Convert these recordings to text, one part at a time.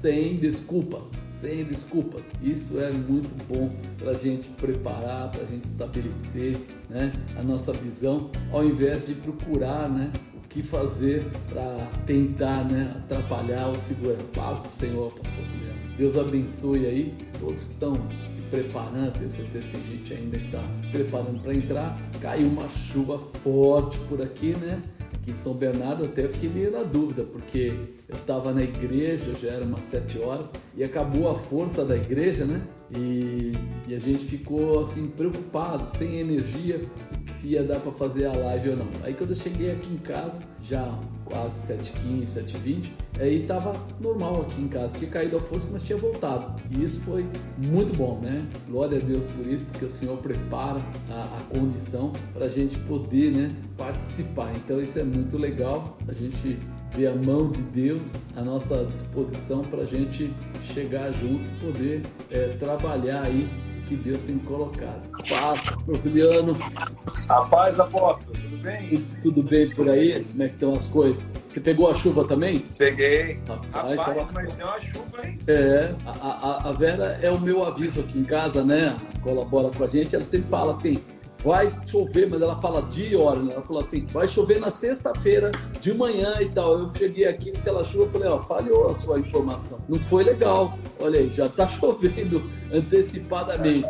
Sem desculpas, sem desculpas. Isso é muito bom para a gente preparar, para a gente estabelecer né, a nossa visão, ao invés de procurar né, o que fazer para tentar né, atrapalhar ou segurar. Faça, Senhor, pastor Guilherme. Deus abençoe aí todos que estão se preparando. Tenho certeza que tem gente ainda que está preparando para entrar. Caiu uma chuva forte por aqui, né? Em São Bernardo até fiquei meio na dúvida, porque eu estava na igreja, já era umas sete horas, e acabou a força da igreja, né? E, e a gente ficou assim preocupado, sem energia, se ia dar para fazer a live ou não. Aí quando eu cheguei aqui em casa, já quase 7h15, 7h20, aí tava normal aqui em casa. Tinha caído a força, mas tinha voltado. E isso foi muito bom, né? Glória a Deus por isso, porque o Senhor prepara a, a condição para a gente poder né, participar. Então isso é muito legal. A gente ver a mão de Deus à nossa disposição para a gente chegar junto e poder é, trabalhar aí que Deus tem colocado. Paz, Juliano. A paz, apóstolo, tudo bem? Tudo, bem por aí? Como é que estão as coisas? Você pegou a chuva também? Peguei. Rapaz, Rapaz tava... mas deu uma chuva, hein? É, a, a, a Vera é o meu aviso aqui em casa, né? Colabora com a gente, ela sempre fala assim, vai chover, mas ela fala dia e hora, né? Ela falou assim, vai chover na sexta-feira de manhã e tal. Eu cheguei aqui com aquela chuva, falei, ó, falhou a sua informação. Não foi legal. Olha aí, já tá chovendo antecipadamente.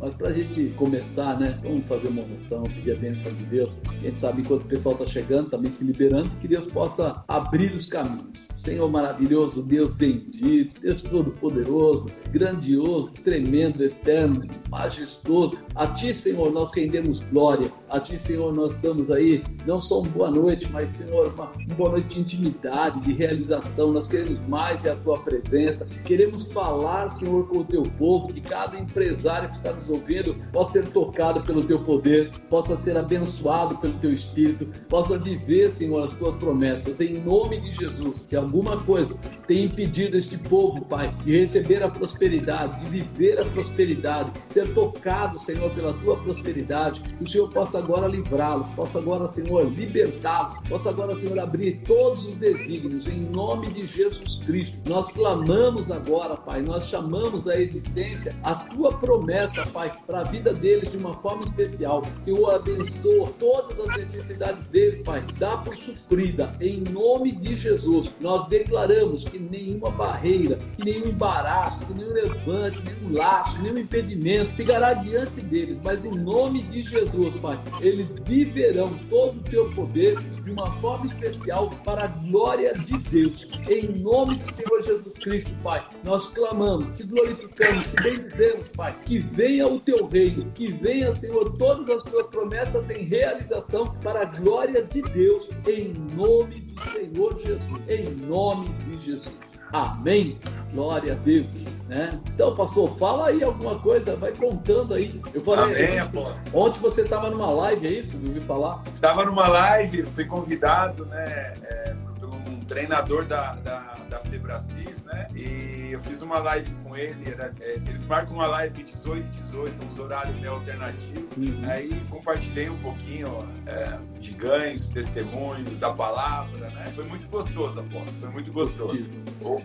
Mas para a gente começar, né? Vamos fazer uma oração, pedir a bênção de Deus. A gente sabe enquanto o pessoal está chegando, também se liberando, que Deus possa abrir os caminhos. Senhor maravilhoso, Deus bendito, Deus todo-poderoso, grandioso, tremendo, eterno, majestoso. A Ti, Senhor, nós rendemos glória. A Ti, Senhor, nós damos aí não só uma boa noite, mas, Senhor, uma, uma boa noite de intimidade, de realização. Nós queremos mais é a Tua presença. Queremos falar, Senhor, com o Teu povo, que cada empresário que está nos ouvindo possa ser tocado pelo Teu poder, possa ser abençoado pelo Teu Espírito, possa viver, Senhor, as Tuas promessas. Em nome de Jesus, que alguma coisa tenha impedido este povo, Pai, de receber a prosperidade, de viver a prosperidade, ser tocado, Senhor, pela Tua prosperidade, que o Senhor possa agora livrá-los, possa agora, Senhor, libertá-los, possa agora, Senhor, abrir todos os desígnios, em nome de Jesus Cristo. Nós clamamos agora, Pai, nós chamamos a existência a Tua promessa, Pai, para a vida deles de uma forma especial. Senhor, abençoa todas as necessidades deles, Pai, dá por suprida, em nome de Jesus. Nós declaramos que nenhuma barreira, que nenhum embaraço, que nenhum levante, nenhum laço, nenhum impedimento ficará diante deles, mas em nome de Jesus, Pai, eles viverão todo o teu poder de uma forma especial para a glória de Deus. Em nome do Senhor Jesus Cristo, Pai, nós clamamos, te glorificamos, te bendizemos, Pai, que venha o teu reino, que venha, Senhor, todas as tuas promessas em realização para a glória de Deus, em nome do Senhor Jesus, em nome de Jesus. Amém. Glória a Deus. Né? Então, pastor, fala aí alguma coisa, vai contando aí. Eu falei, Amém, apóstolo. Ontem você estava numa live, é isso? Eu ouvi falar? Estava numa live, fui convidado, né, é, por um treinador da, da, da Febracis, né? E eu fiz uma live com ele, era, é, eles marcam uma live 18 18, uns horários meio alternativos. Uhum. Aí compartilhei um pouquinho é, de ganhos, testemunhos, da palavra, né? Foi muito gostoso, aposto, foi muito gostoso.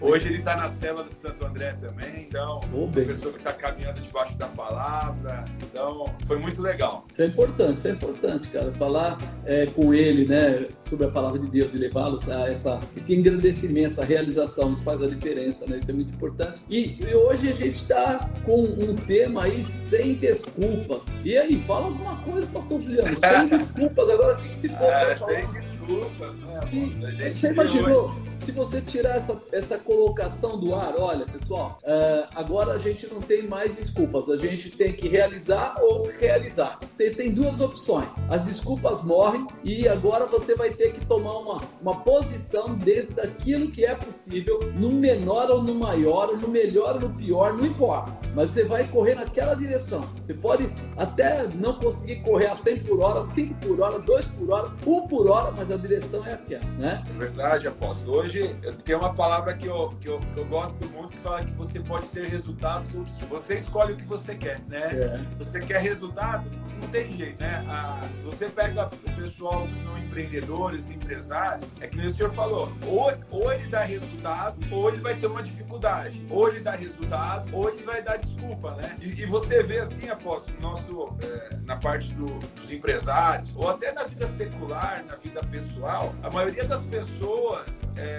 Hoje ele está na cela do Santo André também, então, oh, uma pessoa que está caminhando debaixo da palavra, então foi muito legal. Isso é importante, isso é importante, cara, falar é, com ele, né, sobre a palavra de Deus e levá-los a essa, esse engrandecimento, essa realização, isso faz a diferença, né, isso é muito importante. E, e hoje a gente está com um tema aí sem desculpas. E aí, fala alguma coisa, pastor Juliano, sem desculpas, agora o que, se pode é, falar? Sem desculpas, né, a gente Você imaginou? Hoje se você tirar essa, essa colocação do ar, olha, pessoal, uh, agora a gente não tem mais desculpas, a gente tem que realizar ou realizar. Você tem duas opções. As desculpas morrem e agora você vai ter que tomar uma, uma posição dentro daquilo que é possível, no menor ou no maior, no melhor ou no pior, não importa. Mas você vai correr naquela direção. Você pode até não conseguir correr a 100 por hora, 5 por hora, 2 por hora, 1 por hora, mas a direção é aquela, né? É verdade, apóstolo. Hoje tem uma palavra que eu, que eu, que eu gosto muito que fala que você pode ter resultados você escolhe o que você quer, né? É. Você quer resultado? Não tem jeito, né? Ah, se você pega o pessoal que são empreendedores, empresários, é que nem o senhor falou, ou, ou ele dá resultado, ou ele vai ter uma dificuldade. Ou ele dá resultado, ou ele vai dar desculpa, né? E, e você vê assim, apóstolo, nosso, é, na parte do, dos empresários, ou até na vida secular, na vida pessoal, a maioria das pessoas é,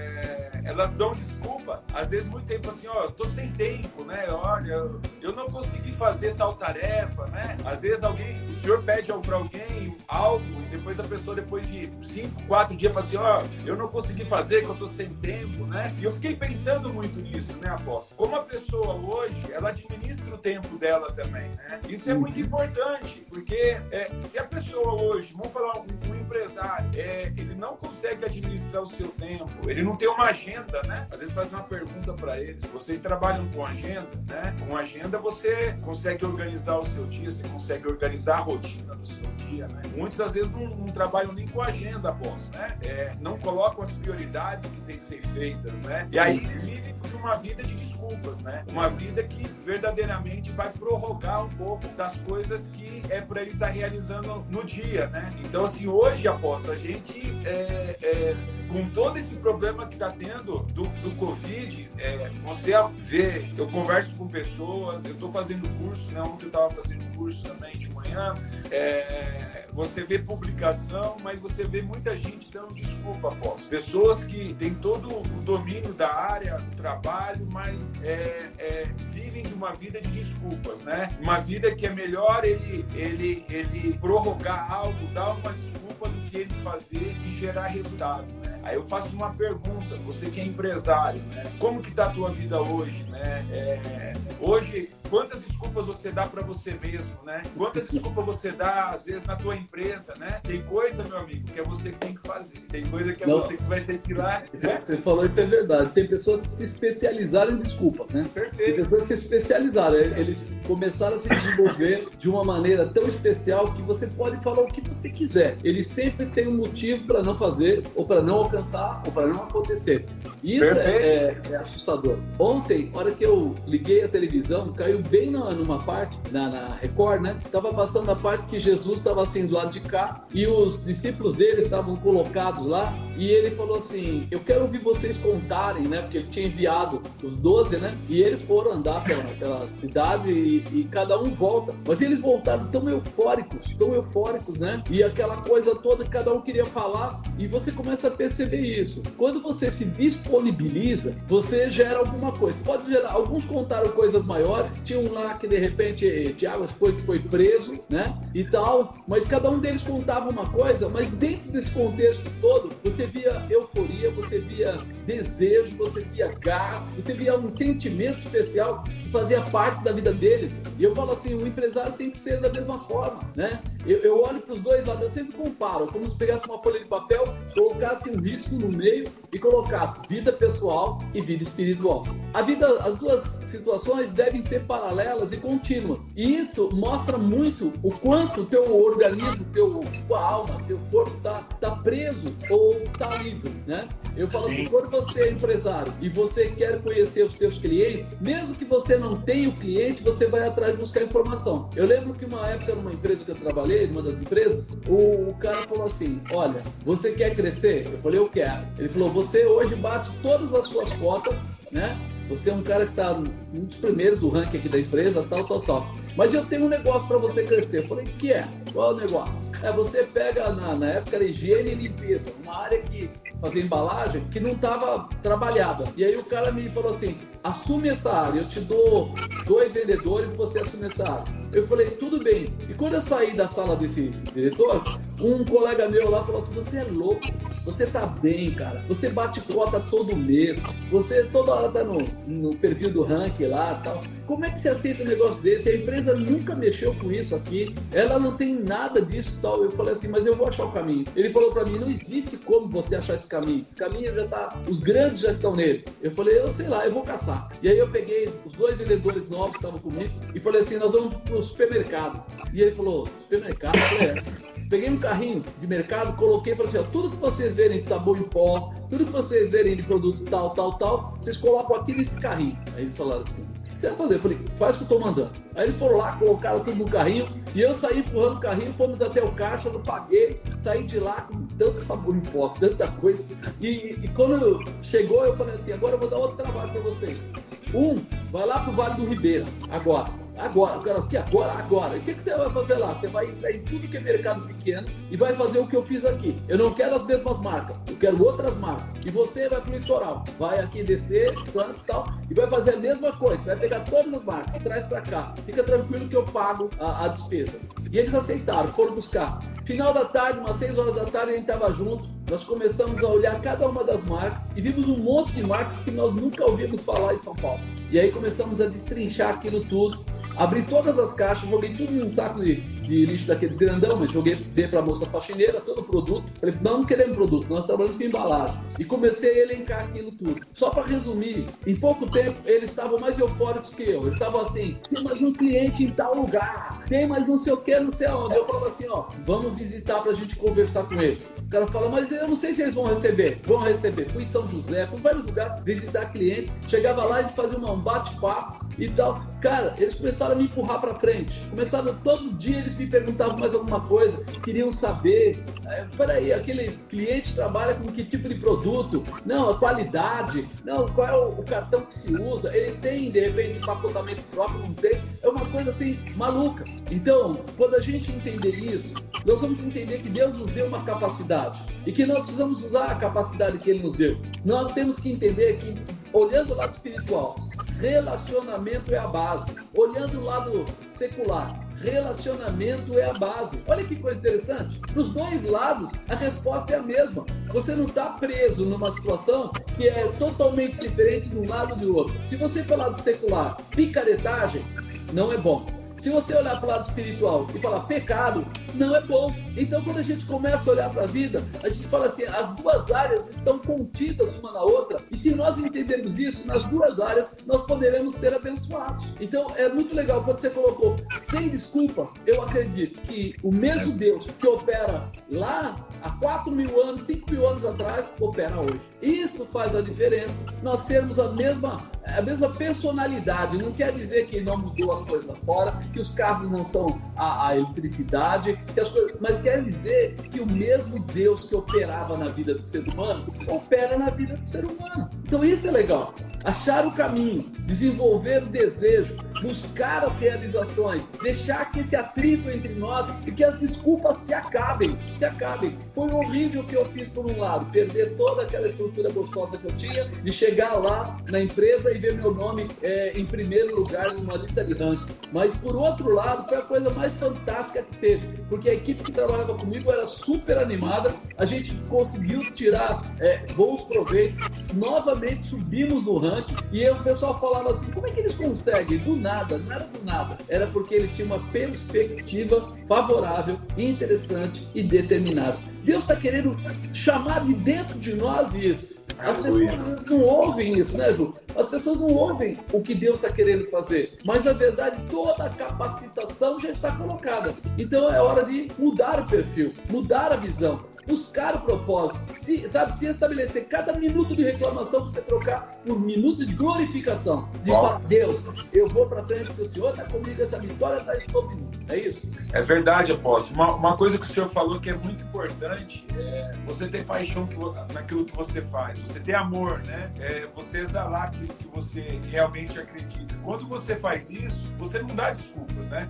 elas dão desculpas. Às vezes, muito tempo assim, ó, eu tô sem tempo, né? Olha, eu, não consegui fazer tal tarefa, né? Às vezes alguém, o senhor pede para alguém algo e depois a pessoa, depois de cinco, quatro dias, fala assim, ó, eu não consegui fazer, que eu tô sem tempo, né? E eu fiquei pensando muito nisso, né, apóstolo? Como a pessoa hoje, ela administra o tempo dela também, né? Isso é muito importante, porque é, se a pessoa hoje, vamos falar um, um empresário, é, ele não consegue administrar o seu tempo, ele não tem uma agenda, né? Às vezes faz uma pergunta para eles. Vocês trabalham com agenda, né? Com agenda você consegue organizar o seu dia, você consegue organizar a rotina do seu dia, né? Muitas das vezes não, não trabalham nem com agenda, posso, né? É, não colocam as prioridades que têm que ser feitas, né? E aí eles vivem de uma vida de desculpas, né? Uma vida que verdadeiramente vai prorrogar um pouco das coisas que é para ele estar tá realizando no dia, né? Então, assim, hoje, aposto, a gente é, é com todo esse problema que está tendo do, do Covid, é, você vê, eu converso com pessoas, eu estou fazendo curso, né? Ontem eu estava fazendo curso também de manhã. É, você vê publicação, mas você vê muita gente dando desculpa após. Pessoas que têm todo o domínio da área do trabalho, mas é, é, vivem de uma vida de desculpas, né? Uma vida que é melhor ele, ele, ele prorrogar algo, dar uma desculpa do que ele fazer e gerar resultados, né? Aí eu faço uma pergunta, você que é empresário, né? Como que tá a tua vida hoje, né? É, hoje, quantas desculpas você dá para você mesmo, né? Quantas desculpas você dá, às vezes, na tua empresa, né? Tem coisa, meu amigo, que é você que tem que fazer. Tem coisa que é Não. você que vai ter que ir lá. Né? Você falou isso é verdade. Tem pessoas que se especializaram em desculpas, né? Perfeito. Tem pessoas que se especializaram. Eles começaram a se desenvolver de uma maneira tão especial que você pode falar o que você quiser. Ele sempre tem um motivo para não fazer ou para não alcançar ou para não acontecer. Isso é, é, é, assustador. Ontem, hora que eu liguei a televisão, caiu bem na, numa parte, na, na, Record, né? Tava passando a parte que Jesus estava assim do lado de cá e os discípulos dele estavam colocados lá e ele falou assim: Eu quero ouvir vocês contarem, né? Porque ele tinha enviado os doze, né? E eles foram andar pela, pela cidade e, e cada um volta. Mas eles voltaram tão eufóricos, tão eufóricos, né? E aquela coisa toda que cada um queria falar e você começa a perceber isso. Quando você se disponibiliza, você gera alguma coisa. Pode gerar. Alguns contaram coisas maiores. Tinha um lá que de repente Tiago foi que foi preso, né? E tal. Mas cada um deles contava uma coisa. Mas dentro desse contexto todo, você via euforia, você via desejo, você via garra, você via um sentimento especial que fazia parte da vida deles. E eu falo assim, o empresário tem que ser da mesma forma, né? Eu, eu olho para os dois lados, eu sempre comparo, como se pegasse uma folha de papel, colocasse um risco no meio e colocasse vida pessoal e vida espiritual. A vida, as duas situações devem ser paralelas e contínuas. E isso mostra muito o quanto o teu organismo, teu, tua alma, teu corpo está tá preso ou está livre, né? Eu falo assim, Sim. assim, quando você é empresário e você quer conhecer os teus clientes, mesmo que você não tenha o cliente, você vai atrás buscar informação. Eu lembro que uma época numa empresa que eu trabalhei, numa das empresas, o, o cara falou assim, olha, você quer crescer? Eu falei, eu quero. Ele falou, você hoje bate todas as suas cotas, né? Você é um cara que está um dos primeiros do ranking aqui da empresa, tal, tal, tal. Mas eu tenho um negócio para você crescer. Eu falei, que é? Qual é o negócio? É, você pega, na, na época, era higiene e limpeza, uma área que fazia embalagem que não estava trabalhada. E aí o cara me falou assim, assume essa área, eu te dou dois vendedores, você assume essa área. Eu falei, tudo bem. E quando eu saí da sala desse diretor, um colega meu lá falou assim: você é louco, você tá bem, cara. Você bate cota todo mês, você toda hora tá no, no perfil do ranking lá tal. Como é que você aceita um negócio desse? A empresa nunca mexeu com isso aqui, ela não tem nada disso tal. Eu falei assim, mas eu vou achar o caminho. Ele falou para mim: não existe como você achar esse caminho. Esse caminho já tá, os grandes já estão nele. Eu falei, eu sei lá, eu vou caçar. E aí eu peguei os dois vendedores novos que estavam comigo e falei assim: nós vamos pro supermercado. E ele falou: supermercado? É. Peguei um carrinho de mercado, coloquei e falei assim: ó, tudo que vocês verem de sabão em pó, tudo que vocês verem de produto tal, tal, tal, vocês colocam aqui nesse carrinho. Aí eles falaram assim: você vai fazer? Eu falei: faz o que eu tô mandando. Aí eles foram lá, colocaram tudo no carrinho e eu saí empurrando o carrinho, fomos até o caixa, não paguei, saí de lá com tanto sabor em pó, tanta coisa. E, e quando chegou, eu falei assim: agora eu vou dar outro trabalho para vocês. Um, vai lá pro Vale do Ribeira, agora. Agora, cara, o que agora? Agora. E o que, que você vai fazer lá? Você vai entrar em tudo que é mercado pequeno e vai fazer o que eu fiz aqui. Eu não quero as mesmas marcas, eu quero outras marcas. E você vai pro litoral, vai aqui descer, Santos e tal, e vai fazer a mesma coisa. Você vai pegar todas as marcas, traz para cá. Fica tranquilo que eu pago a, a despesa. E eles aceitaram, foram buscar. Final da tarde, umas 6 horas da tarde, a gente estava junto. Nós começamos a olhar cada uma das marcas e vimos um monte de marcas que nós nunca ouvimos falar em São Paulo. E aí começamos a destrinchar aquilo tudo Abri todas as caixas, joguei tudo num saco de, de lixo daqueles grandão, mas joguei, dei a moça faxineira todo o produto. Falei, não, não queremos produto, nós trabalhamos com embalagem. E comecei a elencar aquilo tudo. Só para resumir, em pouco tempo eles estavam mais eufóricos que eu. Eles estavam assim, tem mais um cliente em tal lugar, tem mais não sei o que, não sei aonde. Eu falo assim, ó, vamos visitar para a gente conversar com eles. O cara fala, mas eu não sei se eles vão receber. Vão receber. Fui em São José, fui em vários lugares visitar clientes. Chegava lá, gente fazia um bate-papo e tal. Cara, eles começaram a me empurrar para frente. Começaram todo dia, eles me perguntavam mais alguma coisa, queriam saber. É, peraí, aquele cliente trabalha com que tipo de produto? Não, a qualidade. Não, qual é o, o cartão que se usa? Ele tem, de repente, um pacotamento próprio? Não tem? É uma coisa assim, maluca. Então, quando a gente entender isso, nós vamos entender que Deus nos deu uma capacidade e que nós precisamos usar a capacidade que Ele nos deu. Nós temos que entender que, olhando o lado espiritual, Relacionamento é a base. Olhando o lado secular, relacionamento é a base. Olha que coisa interessante. Para os dois lados, a resposta é a mesma. Você não está preso numa situação que é totalmente diferente de um lado e do outro. Se você falar do secular, picaretagem, não é bom. Se você olhar para o lado espiritual e falar pecado, não é bom. Então, quando a gente começa a olhar para a vida, a gente fala assim: as duas áreas estão contidas uma na outra, e se nós entendermos isso, nas duas áreas nós poderemos ser abençoados. Então, é muito legal quando você colocou sem desculpa. Eu acredito que o mesmo Deus que opera lá há 4 mil anos, 5 mil anos atrás, opera hoje. Isso faz a diferença. Nós sermos a mesma, a mesma personalidade. Não quer dizer que não mudou as coisas lá fora, que os carros não são a, a eletricidade, que as coisas, mas quer dizer que o mesmo Deus que operava na vida do ser humano opera na vida do ser humano. Então isso é legal achar o caminho, desenvolver o desejo, buscar as realizações, deixar que esse atrito entre nós e que as desculpas se acabem, se acabem. Foi horrível o que eu fiz por um lado, perder toda aquela estrutura gostosa que eu tinha, de chegar lá na empresa e ver meu nome é, em primeiro lugar numa lista de ranking. Mas por outro lado, foi a coisa mais fantástica que teve, porque a equipe que trabalhava comigo era super animada, a gente conseguiu tirar é, bons proveitos, novamente subimos no ranking e o pessoal falava assim: como é que eles conseguem? Do nada, não era do nada. Era porque eles tinham uma perspectiva favorável, interessante e determinada. Deus está querendo chamar de dentro de nós isso. As pessoas não ouvem isso, né, Ju? As pessoas não ouvem o que Deus está querendo fazer. Mas, na verdade, toda a capacitação já está colocada. Então é hora de mudar o perfil, mudar a visão buscar o propósito, se, sabe, se estabelecer cada minuto de reclamação que você trocar por minuto de glorificação, de falar, Deus, eu vou para frente porque o Senhor está comigo, essa vitória está sobre mim. É isso? É verdade, apóstolo. Uma, uma, coisa que o senhor falou que é muito importante é você ter paixão que, naquilo que você faz, você ter amor, né? É você exalar aquilo que você realmente acredita. Quando você faz isso, você não dá desculpas, né?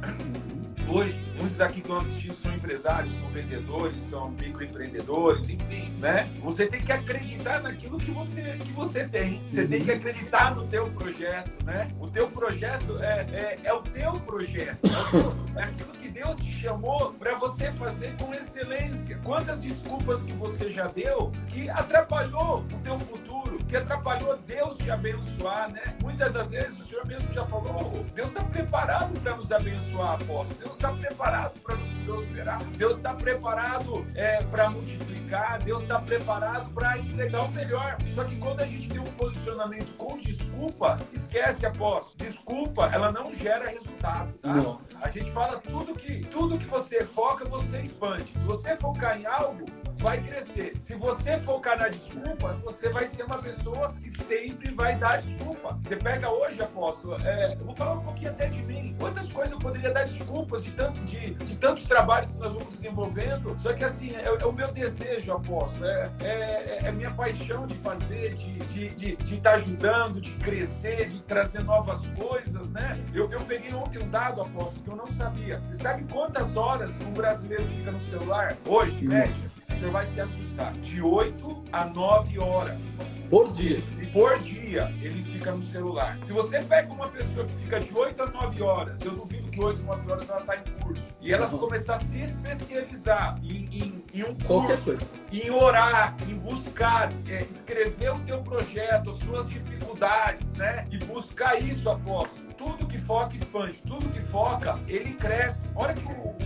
Hoje, muitos aqui que estão assistindo são empresários, são vendedores, são microempreendedores, enfim, né? Você tem que acreditar naquilo que você, que você tem. Você tem que acreditar no teu projeto, né? O teu projeto é, é, é o teu projeto. É, é aquilo que Deus te chamou para você fazer com excelência. Quantas desculpas que você já deu que atrapalhou o teu futuro, que atrapalhou Deus te abençoar, né? Muitas das vezes o Senhor mesmo já falou, oh, Deus está preparado para nos abençoar, apóstolo. Deus está preparado para nos prosperar. Deus está preparado é, para multiplicar. Deus está preparado para entregar o melhor. Só que quando a gente tem um posicionamento com desculpa, esquece, apóstolo. Desculpa, ela não gera resultado, tá? Não. A gente fala tudo que tudo que você foca, você expande. Se você focar em algo, vai crescer. Se você focar na desculpa, você vai ser uma pessoa que sempre vai dar desculpa. Você pega hoje, apóstolo, é, eu vou falar um pouquinho até de mim. Quantas coisas eu poderia dar desculpas de, tanto, de, de tantos trabalhos que nós vamos desenvolvendo? Só que assim, é, é o meu desejo, apóstolo, é, é, é minha paixão de fazer, de estar de, de, de tá ajudando, de crescer, de trazer novas coisas, né? Eu, eu peguei ontem um dado, apóstolo, que eu não sabia. Você sabe quantas horas um brasileiro fica no celular hoje, média? O senhor vai se assustar. De 8 a 9 horas. Por dia. Por dia, ele fica no celular. Se você pega uma pessoa que fica de 8 a 9 horas, eu duvido que 8 a 9 horas ela está em curso. E ela uhum. começar a se especializar em, em, em um curso, em orar, em buscar, é, escrever o teu projeto, as suas dificuldades, né? E buscar isso, apóstolo. Tudo que foca expande, tudo que foca, ele cresce. Olha que o,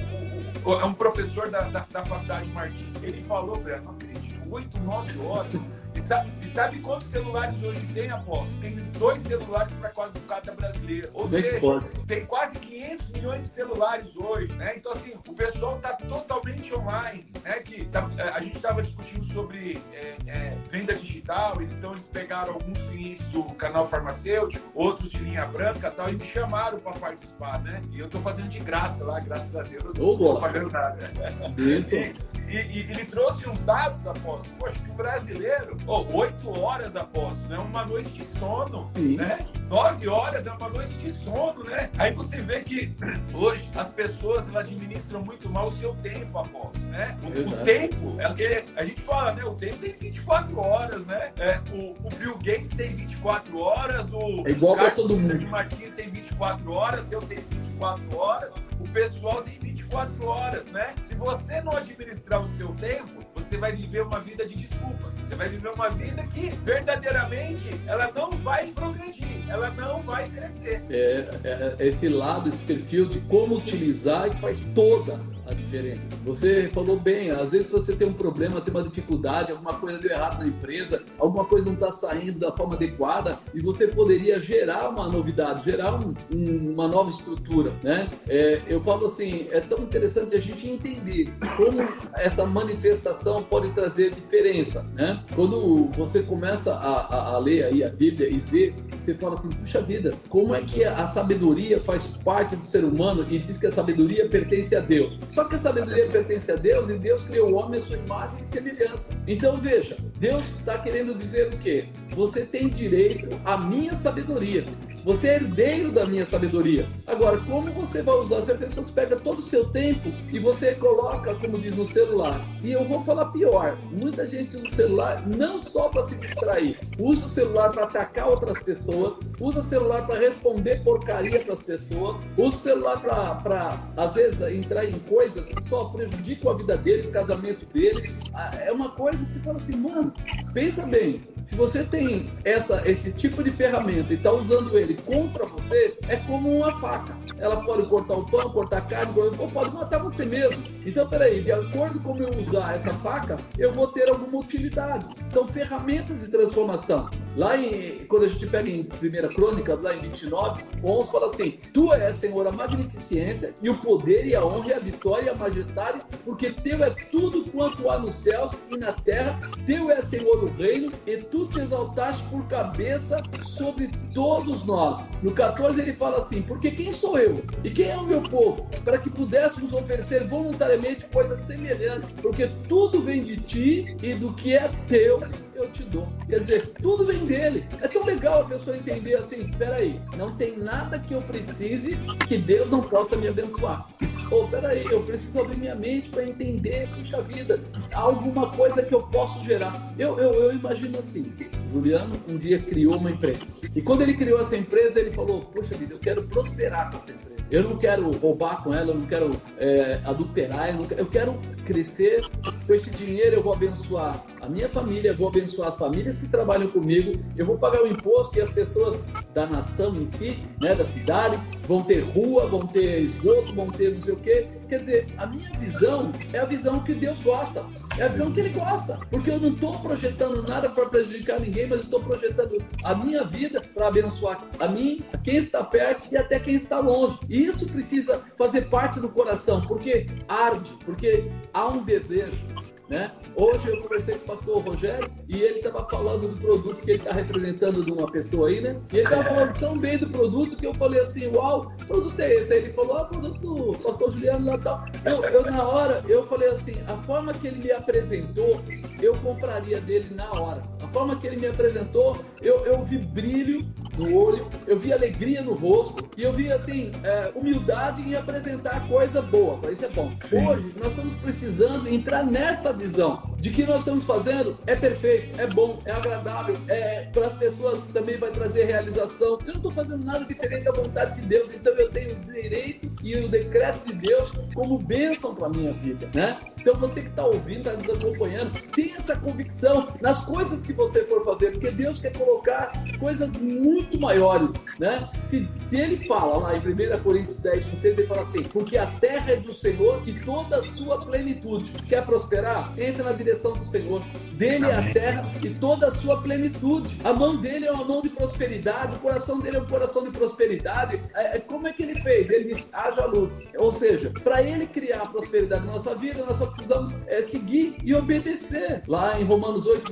é um professor da, da, da faculdade Martins. Ele falou, velho, não acredito, 8, 9 horas. E sabe, e sabe quantos celulares hoje tem, Aposto? Tem dois celulares para quase cada brasileiro. Ou Bem seja, pode. tem quase 500 milhões de celulares hoje, né? Então, assim, o pessoal está totalmente online, né? Que tá, é, a gente estava discutindo sobre é, é, venda digital, então eles pegaram alguns clientes do canal farmacêutico, outros de linha branca tal, e me chamaram para participar, né? E eu estou fazendo de graça lá, graças a Deus. Não estou pagando nada. Isso. E, e, ele trouxe uns dados, apóstolo. Poxa, que o brasileiro, oito oh, horas, apóstolo, é uma noite de sono, Sim. né? Nove horas é uma noite de sono, né? Aí você vê que hoje as pessoas elas administram muito mal o seu tempo, apóstolo, né? O, o tempo, ele, a gente fala, né? O tempo tem 24 horas, né? É, o, o, Bill Gates tem 24 horas, o é igual para todo mundo. Martins tem 24 horas, eu tenho 24 horas, pessoal tem 24 horas, né? Se você não administrar o seu tempo, você vai viver uma vida de desculpas. Você vai viver uma vida que verdadeiramente ela não vai progredir, ela não vai crescer. É, é, é esse lado, esse perfil de como utilizar que faz toda a diferença. Você falou bem, às vezes você tem um problema, tem uma dificuldade, alguma coisa deu errado na empresa, alguma coisa não está saindo da forma adequada e você poderia gerar uma novidade, gerar um, um, uma nova estrutura, né? É, eu falo assim, é tão interessante a gente entender como essa manifestação pode trazer diferença, né? Quando você começa a, a, a ler aí a Bíblia e ver, você fala assim, puxa vida, como é que a sabedoria faz parte do ser humano e diz que a sabedoria pertence a Deus? Só que a sabedoria pertence a Deus e Deus criou o homem à sua imagem e semelhança. Então veja, Deus está querendo dizer o quê? Você tem direito à minha sabedoria. Você é herdeiro da minha sabedoria. Agora, como você vai usar? Se a pessoa pega todo o seu tempo e você coloca, como diz, no celular. E eu vou falar pior: muita gente usa o celular não só para se distrair, usa o celular para atacar outras pessoas, usa o celular para responder porcaria para as pessoas, usa o celular para, às vezes, entrar em coisas que só prejudicam a vida dele, o casamento dele. Ah, é uma coisa que você fala assim, mano, pensa bem, se você tem essa, esse tipo de ferramenta e está usando ele contra você, é como uma faca. Ela pode cortar o pão, cortar a carne, ou pode matar você mesmo. Então, peraí, de acordo com eu usar essa faca, eu vou ter alguma utilidade. São ferramentas de transformação. Lá em, quando a gente pega em 1 Crônicas, lá em 29, 11, fala assim: Tu és, Senhor, a magnificência e o poder e a honra e a vitória e a majestade, porque teu é tudo quanto há nos céus e na terra. Teu é, Senhor, o reino, e tu te exaltaste por cabeça sobre todos nós No 14 ele fala assim: Porque quem sou eu e quem é o meu povo, para que pudéssemos oferecer voluntariamente coisas semelhantes, porque tudo vem de ti e do que é teu eu te dou. Quer dizer, tudo vem dele. É tão legal a pessoa entender assim: peraí, não tem nada que eu precise que Deus não possa me abençoar. Pô, peraí, eu preciso abrir minha mente para entender, puxa vida, alguma coisa que eu posso gerar. Eu, eu, eu imagino assim, Juliano um dia criou uma empresa. E quando ele criou essa empresa, ele falou, puxa vida, eu quero prosperar com essa empresa. Eu não quero roubar com ela, eu não quero é, adulterar, eu, não quero, eu quero crescer. Com esse dinheiro eu vou abençoar a minha família, vou abençoar as famílias que trabalham comigo, eu vou pagar o imposto e as pessoas da nação em si, né, da cidade, vão ter rua, vão ter esgoto, vão ter não sei o quê. Quer dizer, a minha visão é a visão que Deus gosta, é a visão que Ele gosta, porque eu não estou projetando nada para prejudicar ninguém, mas eu estou projetando a minha vida para abençoar a mim, a quem está perto e até quem está longe. E isso precisa fazer parte do coração, porque arde, porque há um desejo né? Hoje eu conversei com o pastor Rogério e ele estava falando do produto que ele está representando de uma pessoa aí, né? E ele estava falando tão bem do produto que eu falei assim, uau, que produto é esse? Aí ele falou, ah, produto do pastor Juliano lá tal. Eu, eu, na hora, eu falei assim, a forma que ele me apresentou, eu compraria dele na hora. Forma que ele me apresentou, eu, eu vi brilho no olho, eu vi alegria no rosto e eu vi, assim, é, humildade em apresentar coisa boa. Falei, isso é bom. Sim. Hoje, nós estamos precisando entrar nessa visão de que nós estamos fazendo é perfeito, é bom, é agradável, é para as pessoas também vai trazer realização. Eu não estou fazendo nada diferente da vontade de Deus, então eu tenho o direito e o decreto de Deus como bênção para minha vida, né? Então você que está ouvindo, está nos acompanhando, tenha essa convicção nas coisas que você for fazer, porque Deus quer colocar coisas muito maiores, né? Se, se ele fala lá em 1 Coríntios 10, 26, ele fala assim, porque a terra é do Senhor e toda a sua plenitude. Quer prosperar? Entra na direção do Senhor. Dele é a terra e toda a sua plenitude. A mão dele é uma mão de prosperidade, o coração dele é um coração de prosperidade. É, é como é que ele fez? Ele disse, haja luz. Ou seja, para ele criar a prosperidade na nossa vida, nós só precisamos é, seguir e obedecer. Lá em Romanos 8,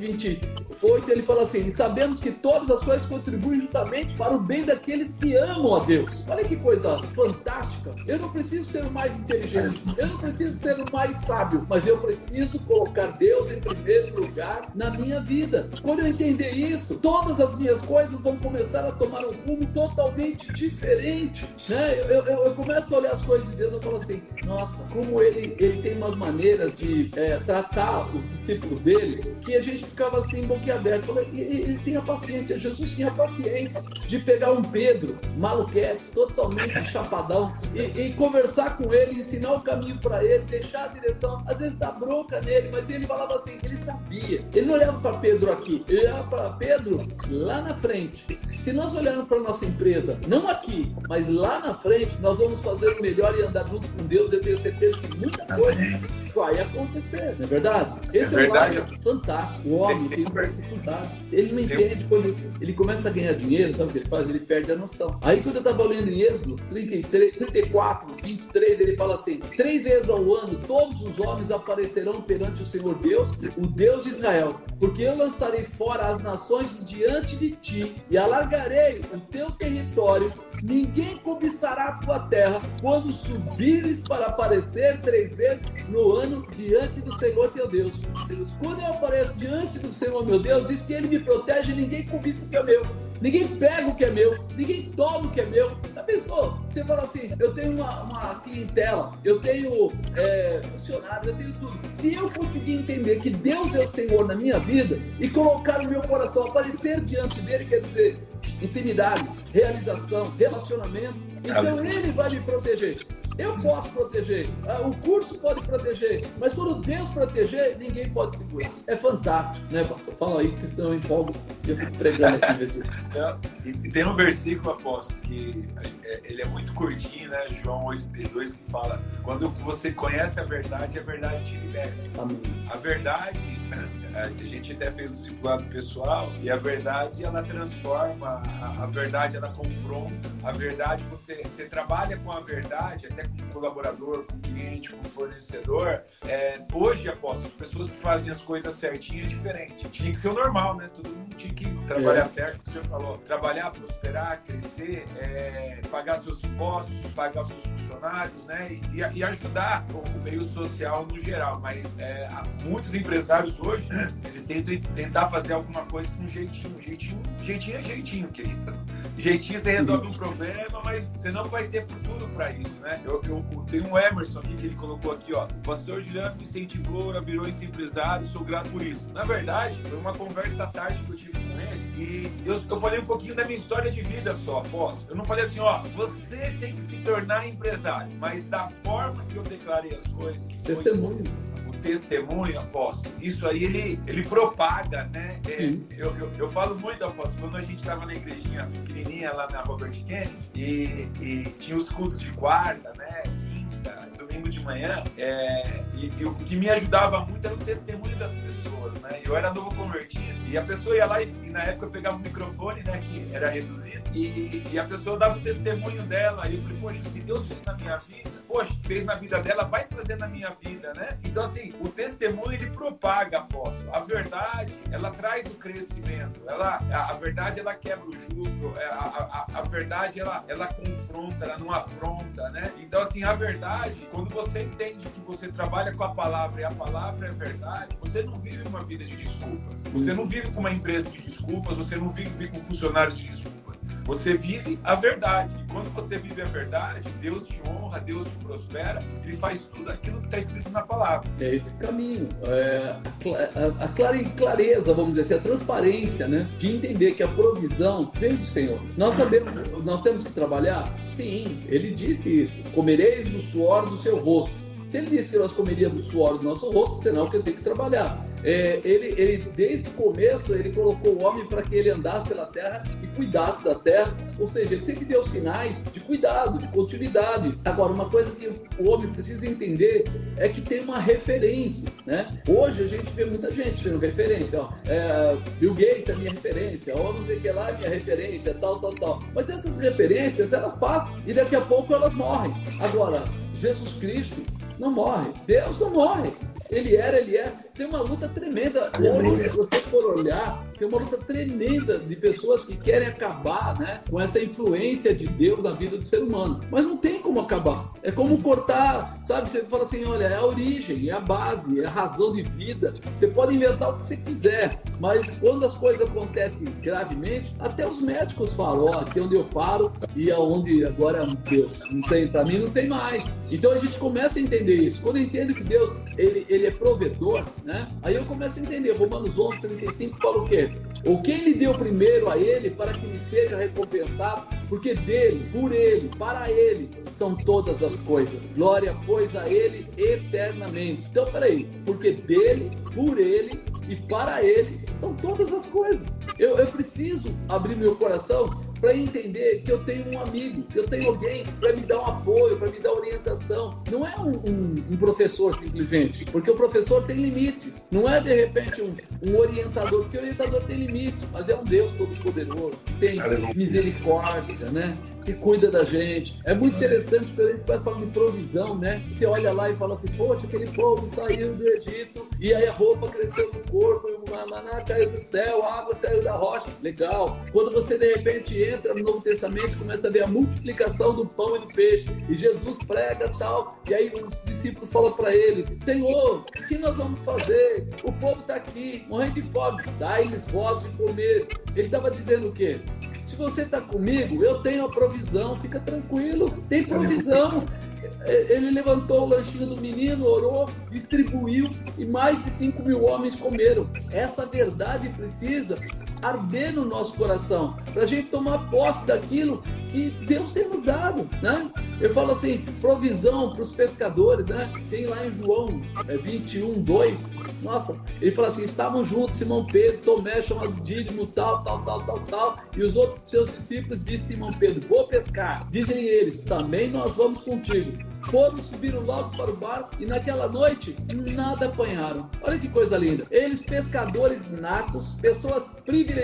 28, ele fala assim: e sabemos que todas as coisas contribuem justamente para o bem daqueles que amam a Deus. Olha que coisa fantástica. Eu não preciso ser o mais inteligente, eu não preciso ser o mais sábio, mas eu preciso colocar Deus em primeiro lugar na minha vida. Quando eu entender isso, todas as minhas coisas vão começar a tomar um rumo totalmente diferente. Né? Eu, eu, eu começo a olhar as coisas de Deus e falo assim: nossa, como ele, ele tem umas maneiras de é, tratar os discípulos dele que a gente ficava assim, boquiaberto. Ele tinha paciência, Jesus tinha paciência de pegar um Pedro, maluquete, totalmente chapadão, e, e conversar com ele, ensinar o caminho para ele, deixar a direção, às vezes dá bronca nele, mas ele falava assim, ele sabia. Ele não olhava para Pedro aqui, ele olhava para Pedro lá na frente. Se nós olharmos para nossa empresa, não aqui, mas lá na frente, nós vamos fazer o melhor e andar junto com Deus. Eu tenho certeza que muita coisa vai acontecer, não é verdade? Esse é, é verdade. um lado fantástico. O homem tem um Ele não entende quando ele começa a ganhar dinheiro, sabe o que ele faz? Ele perde a noção. Aí quando eu estava lendo em Êxodo 33, 34, 23, ele fala assim: três vezes ao ano todos os homens aparecerão perante o Senhor Deus, o Deus de Israel, porque eu lançarei fora as nações diante de ti e alargarei o teu território ninguém cobiçará a tua terra quando subires para aparecer três vezes no ano diante do Senhor teu Deus. Quando eu apareço diante do Senhor meu Deus, diz que ele me protege e ninguém cobiça o que é meu. Ninguém pega o que é meu, ninguém toma o que é meu. Já pensou? Você fala assim: eu tenho uma, uma clientela, eu tenho é, funcionários, eu tenho tudo. Se eu conseguir entender que Deus é o Senhor na minha vida e colocar no meu coração, aparecer diante dele, quer dizer, intimidade, realização, relacionamento, então ele vai me proteger. Eu posso proteger, ah, o curso pode proteger, mas quando Deus proteger, ninguém pode segurar. É fantástico, né, pastor? Fala aí, porque senão eu empolgo e eu fico pregando aqui. Vezes. e tem um versículo, apóstolo, que é, ele é muito curtinho, né? João 8,32, que fala: Quando você conhece a verdade, a verdade te liberta. Amém. A verdade a gente até fez um discipulado pessoal e a verdade ela transforma, a, a verdade ela confronta, a verdade quando você, você, trabalha com a verdade, até como colaborador, com cliente, com fornecedor, é, hoje aposto, as pessoas que fazem as coisas certinho é diferente. Tinha que ser o normal, né? Todo mundo tinha que trabalhar é. certo, o senhor falou, trabalhar, prosperar, crescer, é, pagar seus impostos, pagar os seus funcionários, né? E, e ajudar o meio social no geral. Mas é, muitos empresários hoje eles tentam tentar fazer alguma coisa com jeitinho. Jeitinho, jeitinho é jeitinho, querido. jeitinho você resolve um problema, mas você não vai ter futuro para isso, né? Eu, eu, um Emerson aqui que ele colocou aqui, ó. O pastor Juliano me incentivou, virou esse empresário, sou grato por isso. Na verdade, foi uma conversa à tarde que eu tive com ele e eu, eu falei um pouquinho da minha história de vida só, posso. Eu não falei assim, ó, você tem que se tornar empresário, mas da forma que eu declarei as coisas. Testemunho. O testemunho, apóstolo, isso aí ele, ele propaga, né? É, eu, eu, eu, falo muito, apóstolo, quando a gente estava na igrejinha pequenininha lá na Robert Kennedy e, e tinha os cultos de quarta, né? Quinta, domingo de manhã, é, e, e, o que me ajudava muito era o testemunho das pessoas, né? Eu era novo convertido e a pessoa ia lá e, e na época eu pegava o microfone, né? Que era reduzido e, e a pessoa dava o testemunho dela e eu falei, poxa, se Deus fez na minha vida poxa, fez na vida dela, vai fazer na minha vida, né? Então, assim, o testemunho ele propaga, apóstolo. A verdade, ela traz o crescimento. Ela, a, a verdade, ela quebra o jugo. É, a, a, a, verdade, ela, ela confronta, ela não afronta, né? Então, assim, a verdade, quando você entende que você trabalha com a palavra e a palavra é verdade, você não vive uma vida de desculpas. Você não vive com uma empresa de desculpas, você não vive com funcionários de desculpas. Você vive a verdade. E quando você vive a verdade, Deus te honra, Deus te prospera, ele faz tudo aquilo que está escrito na palavra. É esse caminho, é a, a, clareza, vamos dizer assim, a transparência, né? De entender que a provisão vem do Senhor. Nós sabemos, nós temos que trabalhar? Sim, ele disse isso. Comereis do suor do seu rosto. Se ele disse que nós comeríamos suor do nosso rosto, senão que eu tenho que trabalhar. É, ele, ele, desde o começo, ele colocou o homem para que ele andasse pela terra e cuidasse da terra. Ou seja, ele sempre deu sinais de cuidado, de continuidade. Agora, uma coisa que o homem precisa entender é que tem uma referência. Né? Hoje a gente vê muita gente tendo referência. Ó, é, Bill Gates é minha referência, ou não que lá é minha referência, tal, tal, tal. Mas essas referências, elas passam e daqui a pouco elas morrem. Agora, Jesus Cristo não morre. Deus não morre. Ele era, ele é. Tem uma luta tremenda. Hoje, se você for olhar, tem uma luta tremenda de pessoas que querem acabar né, com essa influência de Deus na vida do ser humano. Mas não tem como acabar. É como cortar, sabe? Você fala assim: olha, é a origem, é a base, é a razão de vida. Você pode inventar o que você quiser, mas quando as coisas acontecem gravemente, até os médicos falam: ó, aqui é onde eu paro e aonde é agora, Deus, não tem, para mim não tem mais. Então a gente começa a entender isso. Quando eu entendo que Deus, ele, ele é provedor, né? Aí eu começo a entender. Romanos 11, 35 fala o quê? O quem lhe deu primeiro a ele para que lhe seja recompensado, porque dele, por ele, para ele são todas as coisas. Glória, pois, a ele eternamente. Então, peraí, porque dele, por ele e para ele são todas as coisas. Eu, eu preciso abrir meu coração para entender que eu tenho um amigo, que eu tenho alguém para me dar um apoio, para me dar orientação. Não é um, um, um, professor simplesmente, porque o professor tem limites. Não é de repente um, um orientador, porque o orientador tem limites, mas é um Deus todo-poderoso, que tem misericórdia, né? que cuida da gente. É muito interessante quando a gente começa falando de provisão, né? Você olha lá e fala assim, poxa, aquele povo saiu do Egito e aí a roupa cresceu no corpo, o maná caiu do céu, a água saiu da rocha. Legal. Quando você de repente entra no Novo Testamento, começa a ver a multiplicação do pão e do peixe e Jesus prega tal, e aí os discípulos falam para ele, Senhor, o que nós vamos fazer? O povo está aqui, morrendo de fome, dá-lhes voz de comer. Ele estava dizendo o quê? Se você está comigo, eu tenho a provisão, fica tranquilo, tem provisão. Ele levantou o lanchinho do menino, orou, distribuiu e mais de 5 mil homens comeram. Essa verdade precisa arder no nosso coração, para a gente tomar posse daquilo que Deus tem nos dado, né? Eu falo assim, provisão para os pescadores, né? Tem lá em João é, 21, 2, nossa, ele fala assim, estavam juntos Simão Pedro, Tomé, chamado Dídimo, tal, tal, tal, tal, tal, e os outros seus discípulos disse Simão Pedro, vou pescar. Dizem eles, também nós vamos contigo. Foram, subiram logo para o barco e naquela noite nada apanharam. Olha que coisa linda. Eles, pescadores natos, pessoas privilegiadas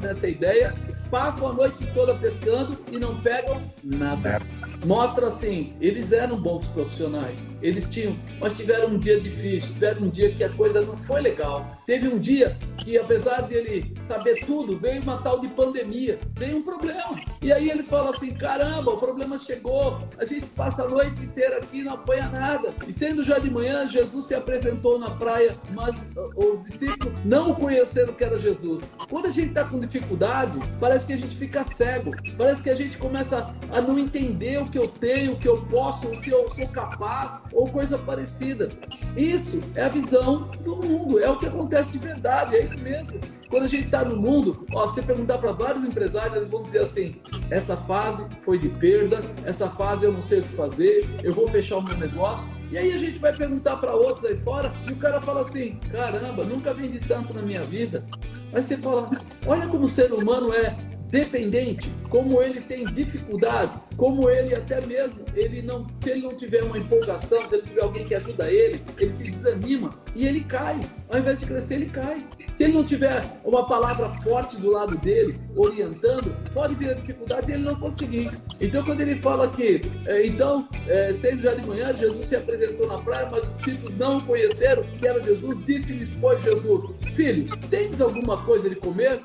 nessa ideia, passam a noite toda pescando e não pegam nada. Mostra assim, eles eram bons profissionais. Eles tinham, mas tiveram um dia difícil, tiveram um dia que a coisa não foi legal. Teve um dia que, apesar de ele saber tudo, veio uma tal de pandemia, veio um problema. E aí eles falam assim: caramba, o problema chegou, a gente passa a noite inteira aqui e não apanha nada. E sendo já de manhã, Jesus se apresentou na praia, mas os discípulos não conheceram que era Jesus. Quando a gente está com dificuldade, parece que a gente fica cego, parece que a gente começa a não entender o que eu tenho, o que eu posso, o que eu sou capaz, ou coisa parecida. Isso é a visão do mundo, é o que acontece de verdade, é isso mesmo. Quando a gente está no mundo, ó, você perguntar para vários empresários, eles vão dizer assim: essa fase foi de perda, essa fase eu não sei o que fazer, eu vou fechar o meu negócio. E aí a gente vai perguntar para outros aí fora e o cara fala assim: caramba, nunca vendi tanto na minha vida. Aí você fala: olha como o ser humano é dependente, como ele tem dificuldade, como ele até mesmo, ele não, se ele não tiver uma empolgação, se ele tiver alguém que ajuda ele, ele se desanima e ele cai. Ao invés de crescer, ele cai. Se ele não tiver uma palavra forte do lado dele, orientando, pode vir a dificuldade e ele não conseguir. Então, quando ele fala que, é, então, é, sendo já de manhã, Jesus se apresentou na praia, mas os discípulos não conheceram que era Jesus, disse-lhes, pois, Jesus, filhos, tens alguma coisa de comer?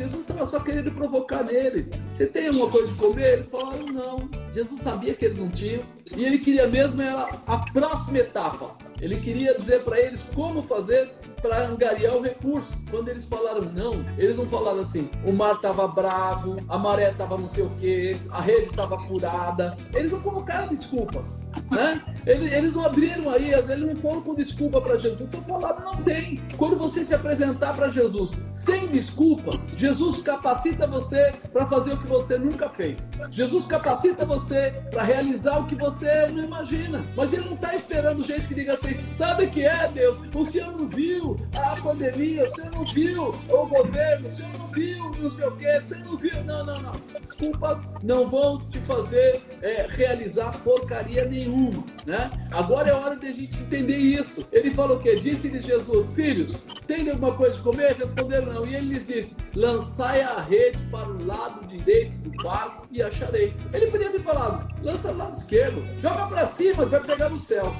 Jesus estava só querendo provocar neles. Você tem alguma coisa de comer? Eles falaram não. Jesus sabia que eles não tinham e ele queria mesmo era a próxima etapa. Ele queria dizer para eles como fazer para angariar o recurso. Quando eles falaram não, eles não falaram assim: o mar estava bravo, a maré estava não sei o que, a rede estava furada. Eles não colocaram desculpas, né? Eles, eles não abriram aí, eles não foram com desculpa para Jesus. Só falaram: não tem. Quando você se apresentar para Jesus sem desculpas, Jesus capacita você para fazer o que você nunca fez. Jesus capacita você para realizar o que você não imagina. Mas ele não está esperando gente que diga assim: sabe o que é, Deus? O Senhor não viu a pandemia, você não viu o governo, você não viu não sei o que, você não viu. Não, não, não. Desculpas não vão te fazer é, realizar porcaria nenhuma, né? Agora é hora de a gente entender isso. Ele falou o quê? Disse-lhe Jesus, filhos, tem alguma coisa de comer? Responderam não. E ele lhes disse, lançai a rede para o lado direito do barco e achareis. Ele podia ter falado, lança do lado esquerdo, joga para cima, vai pegar no céu.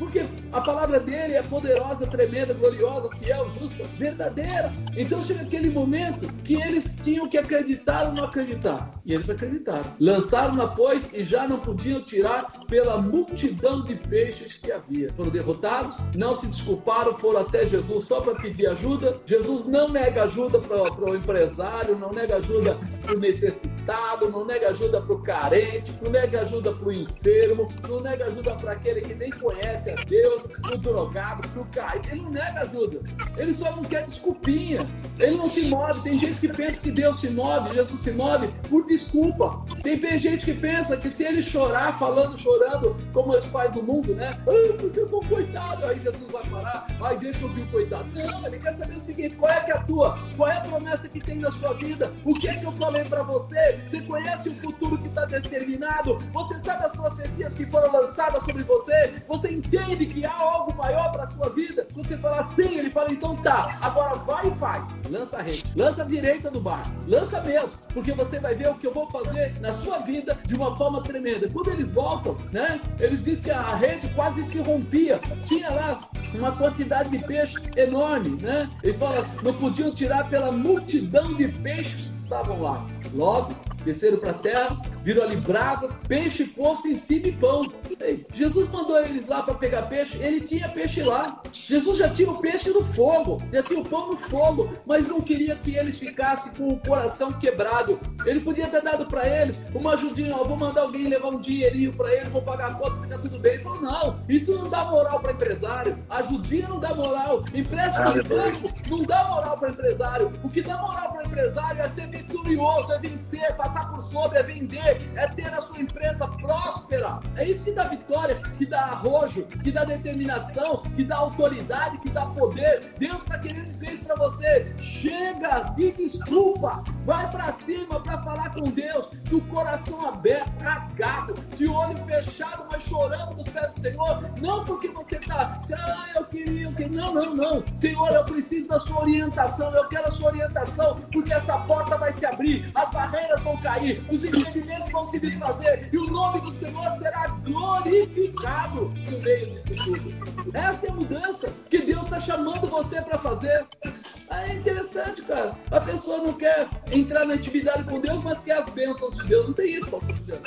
Porque a palavra dele é poderosa, tremenda, gloriosa, fiel, justa, verdadeira. Então chega aquele momento que eles tinham que acreditar ou não acreditar. E eles acreditaram. Lançaram-na, pois, e já não podiam tirar pela multidão de peixes que havia. Foram derrotados, não se desculparam, foram até Jesus só para pedir ajuda. Jesus não nega ajuda para o empresário, não nega ajuda para o necessitado, não nega ajuda para o carente, não nega ajuda para o enfermo, não nega ajuda para aquele que nem conhece a Deus, pro drogado, pro caído. Ele não nega ajuda. Ele só não quer desculpinha. Ele não se move. Tem gente que pensa que Deus se move, Jesus se move por desculpa. Tem gente que pensa que se ele chorar, falando, chorando, como os pais do mundo, né? Ah, porque eu sou coitado. Aí Jesus vai parar. Ai, deixa eu ouvir o coitado. Não, ele quer saber o seguinte: qual é que é a tua? Qual é a promessa que tem na sua vida? O que é que eu falei para você? Você conhece o futuro que está determinado? Você sabe as profecias que foram lançadas sobre você? Você entende? Entende que há algo maior para sua vida, quando você fala sim, ele fala, então tá, agora vai e faz. Lança a rede, lança a direita do bar, lança mesmo, porque você vai ver o que eu vou fazer na sua vida de uma forma tremenda. Quando eles voltam, né, eles dizem que a rede quase se rompia, tinha lá uma quantidade de peixe enorme, né? Ele fala, não podiam tirar pela multidão de peixes que estavam lá. Logo, desceram para a terra, viram ali brasas, peixe posto em cima e pão. Jesus mandou eles lá para pegar peixe, ele tinha peixe lá. Jesus já tinha o peixe no fogo, já tinha o pão no fogo, mas não queria que eles ficassem com o coração quebrado. Ele podia ter dado para eles uma ajudinha, ó, vou mandar alguém levar um dinheirinho para ele, vou pagar a conta, fica tudo bem. Ele falou: não, isso não dá moral para empresário. Ajudinha não dá moral. Empréstimo de banco não dá moral para empresário. O que dá moral para empresário é ser vitorioso, é vencer, passar por sobre, é vender, é ter a sua empresa próspera. É isso que dá vitória, que dá arrojo, que dá determinação, que dá autoridade, que dá poder. Deus está querendo dizer isso para você. Chega de desculpa, vai para cima para falar com Deus, do coração aberto, rasgado, de olho fechado, mas chorando nos pés do Senhor. Não porque você está, ah, eu queria, eu queria. Não, não, não. Senhor, eu preciso da sua orientação, eu quero a sua orientação, porque essa porta vai se abrir, as barreiras vão cair, os impedimentos vão se desfazer e o nome do Senhor será glorificado no meio disso tudo. Essa é a mudança que Deus está chamando você para fazer. É interessante, cara. A pessoa não quer entrar na intimidade com Deus, mas quer as bênçãos de Deus. Não tem isso, pastor Juliano.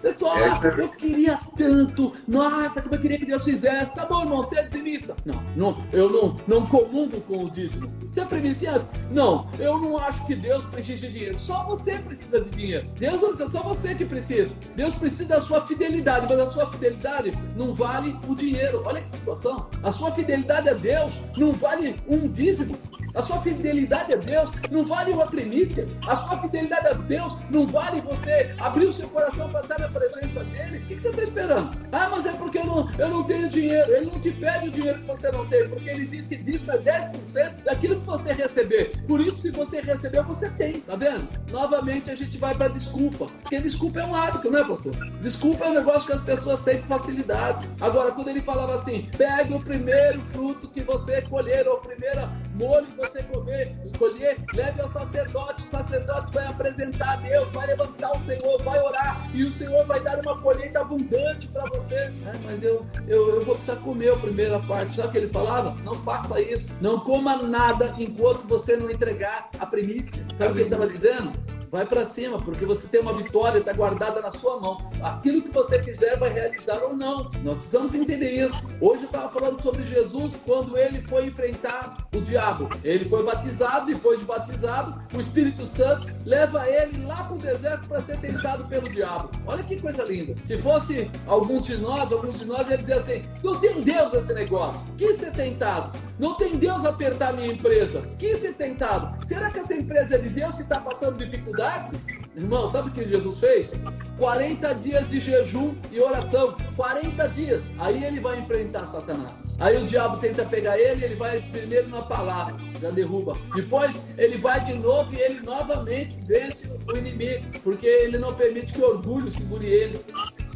Pessoal, é, eu queria tanto. Nossa, como eu queria que Deus fizesse. Tá bom, irmão, você é dizimista? Não, não eu não, não comungo com o dízimo. Você é premiciado? Não, eu não acho que Deus precisa de dinheiro. Só você precisa de dinheiro. Deus não precisa, só você que precisa. Deus precisa da sua fidelidade, mas a sua fidelidade não vale o dinheiro. Olha que situação. A sua fidelidade a Deus não vale um dízimo. A sua fidelidade a Deus não vale uma primícia. A sua fidelidade a Deus não vale você abrir o seu coração para estar na presença dele. O que, você está esperando? Ah, mas é porque eu não, eu não tenho dinheiro. Ele não te pede o dinheiro que você não tem, porque ele diz que dízimo é 10% daquilo que você receber. Por isso, se você recebeu, você tem. Tá vendo? Novamente a gente vai para desculpa. Porque desculpa é um hábito, né, pastor? Desculpa é um negócio que as pessoas têm com facilidade. Agora, quando ele falava assim, pegue o primeiro fruto que você colher, ou a primeira molho que você comer, colher, leve ao sacerdote, o sacerdote vai apresentar a Deus, vai levantar o Senhor, vai orar, e o Senhor vai dar uma colheita abundante para você. É, mas eu, eu, eu vou precisar comer a primeira parte. Sabe o que ele falava? Não faça isso. Não coma nada enquanto você não entregar a primícia. Sabe o que ele estava dizendo? Vai para cima, porque você tem uma vitória, está guardada na sua mão. Aquilo que você quiser vai realizar ou não. Nós precisamos entender isso. Hoje eu estava falando sobre Jesus quando ele foi enfrentar o diabo. Ele foi batizado, depois de batizado, o Espírito Santo leva ele lá para o deserto para ser tentado pelo diabo. Olha que coisa linda. Se fosse algum de nós, alguns de nós ia dizer assim: não tem Deus esse negócio. Que ser tentado? Não tem Deus apertar minha empresa. Que ser tentado? Será que essa empresa é de Deus se está passando dificuldade? Irmão, sabe o que Jesus fez? 40 dias de jejum e oração. 40 dias. Aí ele vai enfrentar Satanás. Aí o diabo tenta pegar ele, ele vai primeiro na palavra, já derruba. Depois ele vai de novo e ele novamente vence o inimigo, porque ele não permite que o orgulho segure ele.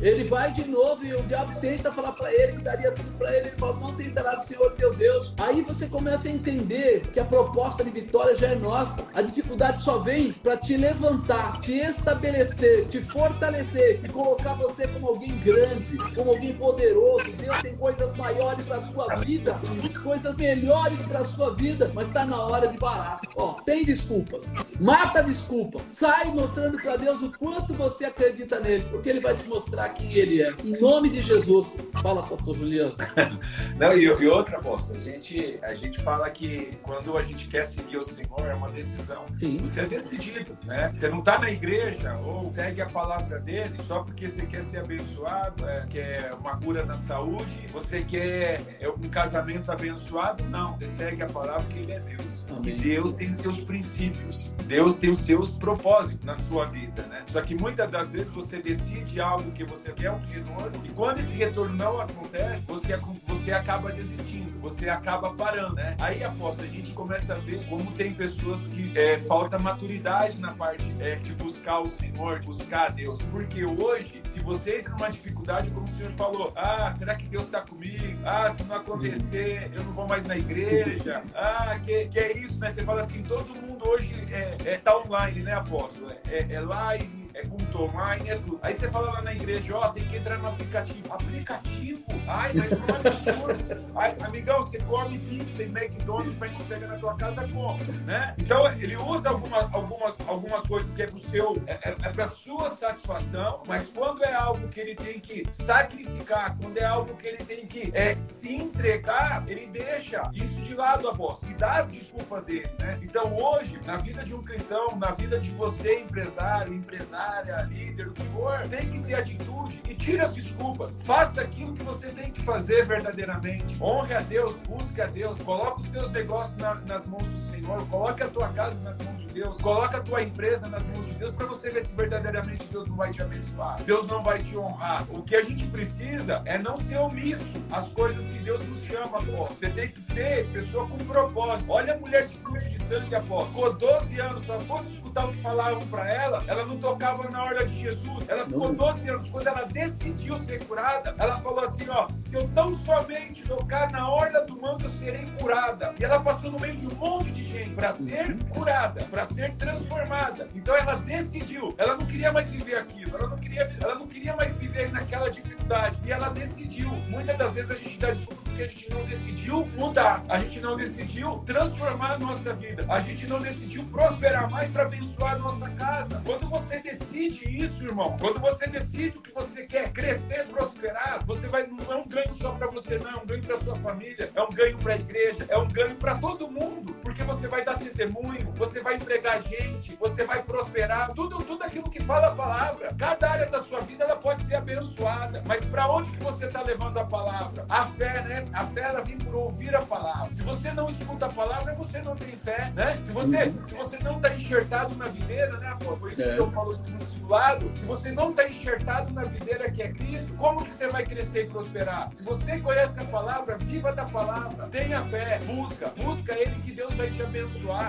Ele vai de novo e o diabo tenta falar para ele que daria tudo para ele. Ele fala: Não tentará do Senhor teu Deus. Aí você começa a entender que a proposta de vitória já é nossa. A dificuldade só vem para te levantar, te estabelecer, te fortalecer e colocar você como alguém grande, como alguém poderoso. Deus tem coisas maiores para sua vida, coisas melhores para sua vida, mas está na hora de parar. Ó, tem desculpas. Mata a desculpa. Sai mostrando para Deus o quanto você acredita nele, porque ele vai te mostrar quem ele é. Em nome de Jesus. Fala, pastor Juliano. Não, e, e outra, apóstolo, a gente, a gente fala que quando a gente quer seguir o Senhor, é uma decisão. Sim. Você é decidido, né? Você não está na igreja ou segue a palavra dele só porque você quer ser abençoado, é, quer uma cura na saúde, você quer é, um casamento abençoado. Não, você segue a palavra porque ele é Deus. Amém. E Deus tem seus princípios. Deus tem os seus propósitos na sua vida, né? Só que muitas das vezes você decide algo que você você quer um retorno, e quando esse retorno não acontece, você, você acaba desistindo, você acaba parando, né? Aí, aposto, a gente começa a ver como tem pessoas que é, falta maturidade na parte é, de buscar o Senhor, de buscar Deus. Porque hoje, se você entra numa dificuldade, como o Senhor falou, ah, será que Deus está comigo? Ah, se não acontecer, eu não vou mais na igreja. Ah, que, que é isso, né? Você fala assim, todo mundo hoje é, é tá online, né, apóstolo? É, é live, é culto online, é tudo. Aí você fala lá na igreja, ó, oh, tem que entrar no aplicativo. Aplicativo? Ai, mas não é absurdo. Ai, amigão, você come pizza e McDonald's para entregar na tua casa como, né? Então, ele usa algumas, algumas, algumas coisas que é pro seu, é, é, é pra sua satisfação, mas quando é algo que ele tem que sacrificar, quando é algo que ele tem que é, se entregar, ele deixa isso de lado, apóstolo, e dá as desculpas dele, né? Então, hoje, na vida de um cristão, na vida de você, empresário, empresário, empresária, líder, o que for, tem que ter atitude e tire as desculpas. Faça aquilo que você tem que fazer verdadeiramente. Honre a Deus, busque a Deus, coloque os teus negócios na, nas mãos do Senhor, coloque a tua casa nas mãos de Deus, coloque a tua empresa nas mãos de Deus para você ver se verdadeiramente Deus não vai te abençoar. Deus não vai te honrar. O que a gente precisa é não ser omisso às coisas que Deus nos chama, pô. Você tem que ser pessoa com propósito. Olha a mulher de fluxo de sangue, apóstolo. Ficou 12 anos, só fosse escutar o que falavam para ela, ela não tocava na hora de Jesus. Ela ficou 12 anos. Quando ela decidiu ser curada, ela falou assim: ó, se eu tão somente tocar na orla do manto, eu serei curada. E ela passou no meio de um monte de para ser curada, para ser transformada. Então ela decidiu. Ela não queria mais viver aquilo. Ela não queria, ela não queria mais viver naquela dificuldade. E ela decidiu. Muitas das vezes a gente dá desculpa porque a gente não decidiu mudar, a gente não decidiu transformar a nossa vida, a gente não decidiu prosperar mais para abençoar a nossa casa. Quando você decide isso, irmão, quando você decide o que você quer, crescer, prosperar, você vai não é um ganho só para você, não, é um ganho para sua família, é um ganho para a igreja, é um ganho para todo mundo, porque você vai dar testemunho, você vai empregar gente, você vai prosperar, tudo, tudo aquilo que fala a palavra. Cada área da sua vida ela pode ser abençoada, mas para onde que você está levando a palavra? A fé, né? A fé ela vem por ouvir a palavra. Se você não escuta a palavra, você não tem fé, né? Se você, se você não está enxertado na videira, né, apóstolo? Foi isso é. que eu falo no discipulado. Se você não está enxertado na videira que é Cristo, como que você vai crescer e prosperar? Se você conhece a palavra, viva da palavra. Tenha fé, busca, busca Ele que Deus vai te abençoar,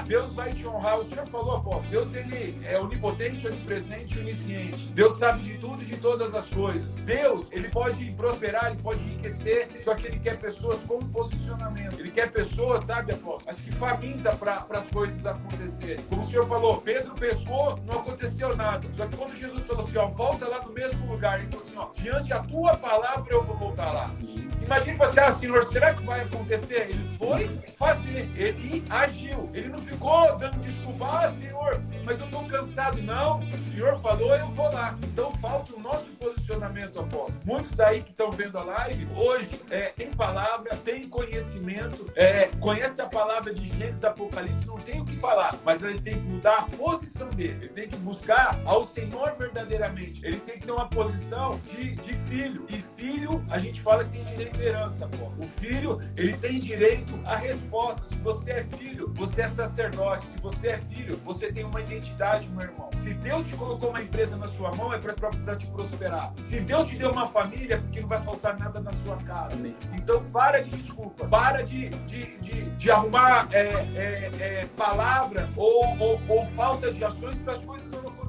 Deus vai te honrar. O Senhor falou, apóstolo, Deus ele é onipotente, onipresente e onisciente. Deus sabe de tudo e de todas as coisas. Deus, ele pode prosperar, ele pode enriquecer, só que ele quer pessoas com posicionamento. Ele quer pessoas, sabe, apóstolo, mas que faminta para as coisas acontecerem. Como o Senhor falou, Pedro pescou, não aconteceu nada. Só que quando Jesus falou assim, ó, volta lá no mesmo lugar, ele falou assim, ó, diante da tua palavra eu vou voltar lá. Imagine você, ah, Senhor, será que vai acontecer? Ele foi fazer, ele agiu. Ele não ficou dando desculpa, ah, Senhor, mas eu estou cansado. Não, o Senhor falou, eu vou lá. Então falta o nosso posicionamento apóstolo. Muitos daí que estão vendo a live, hoje, é, tem palavra, tem conhecimento, é, conhece a palavra de Gênesis Apocalipse, não tem o que falar, mas ele tem que mudar a posição dele. Ele tem que buscar ao Senhor verdadeiramente. Ele tem que ter uma posição de, de filho. E filho, a gente fala que tem direito à herança, pô. O filho, ele tem direito à resposta. Se você é filho, você é sacerdote. Se você é filho, você tem uma identidade, meu irmão. Se Deus te colocou uma empresa na sua mão, é para te prosperar. Se Deus te deu uma família, é porque não vai faltar nada na sua casa. Então, para de desculpas. Para de, de, de, de arrumar é, é, é, palavras ou, ou, ou falta de ações para as coisas não.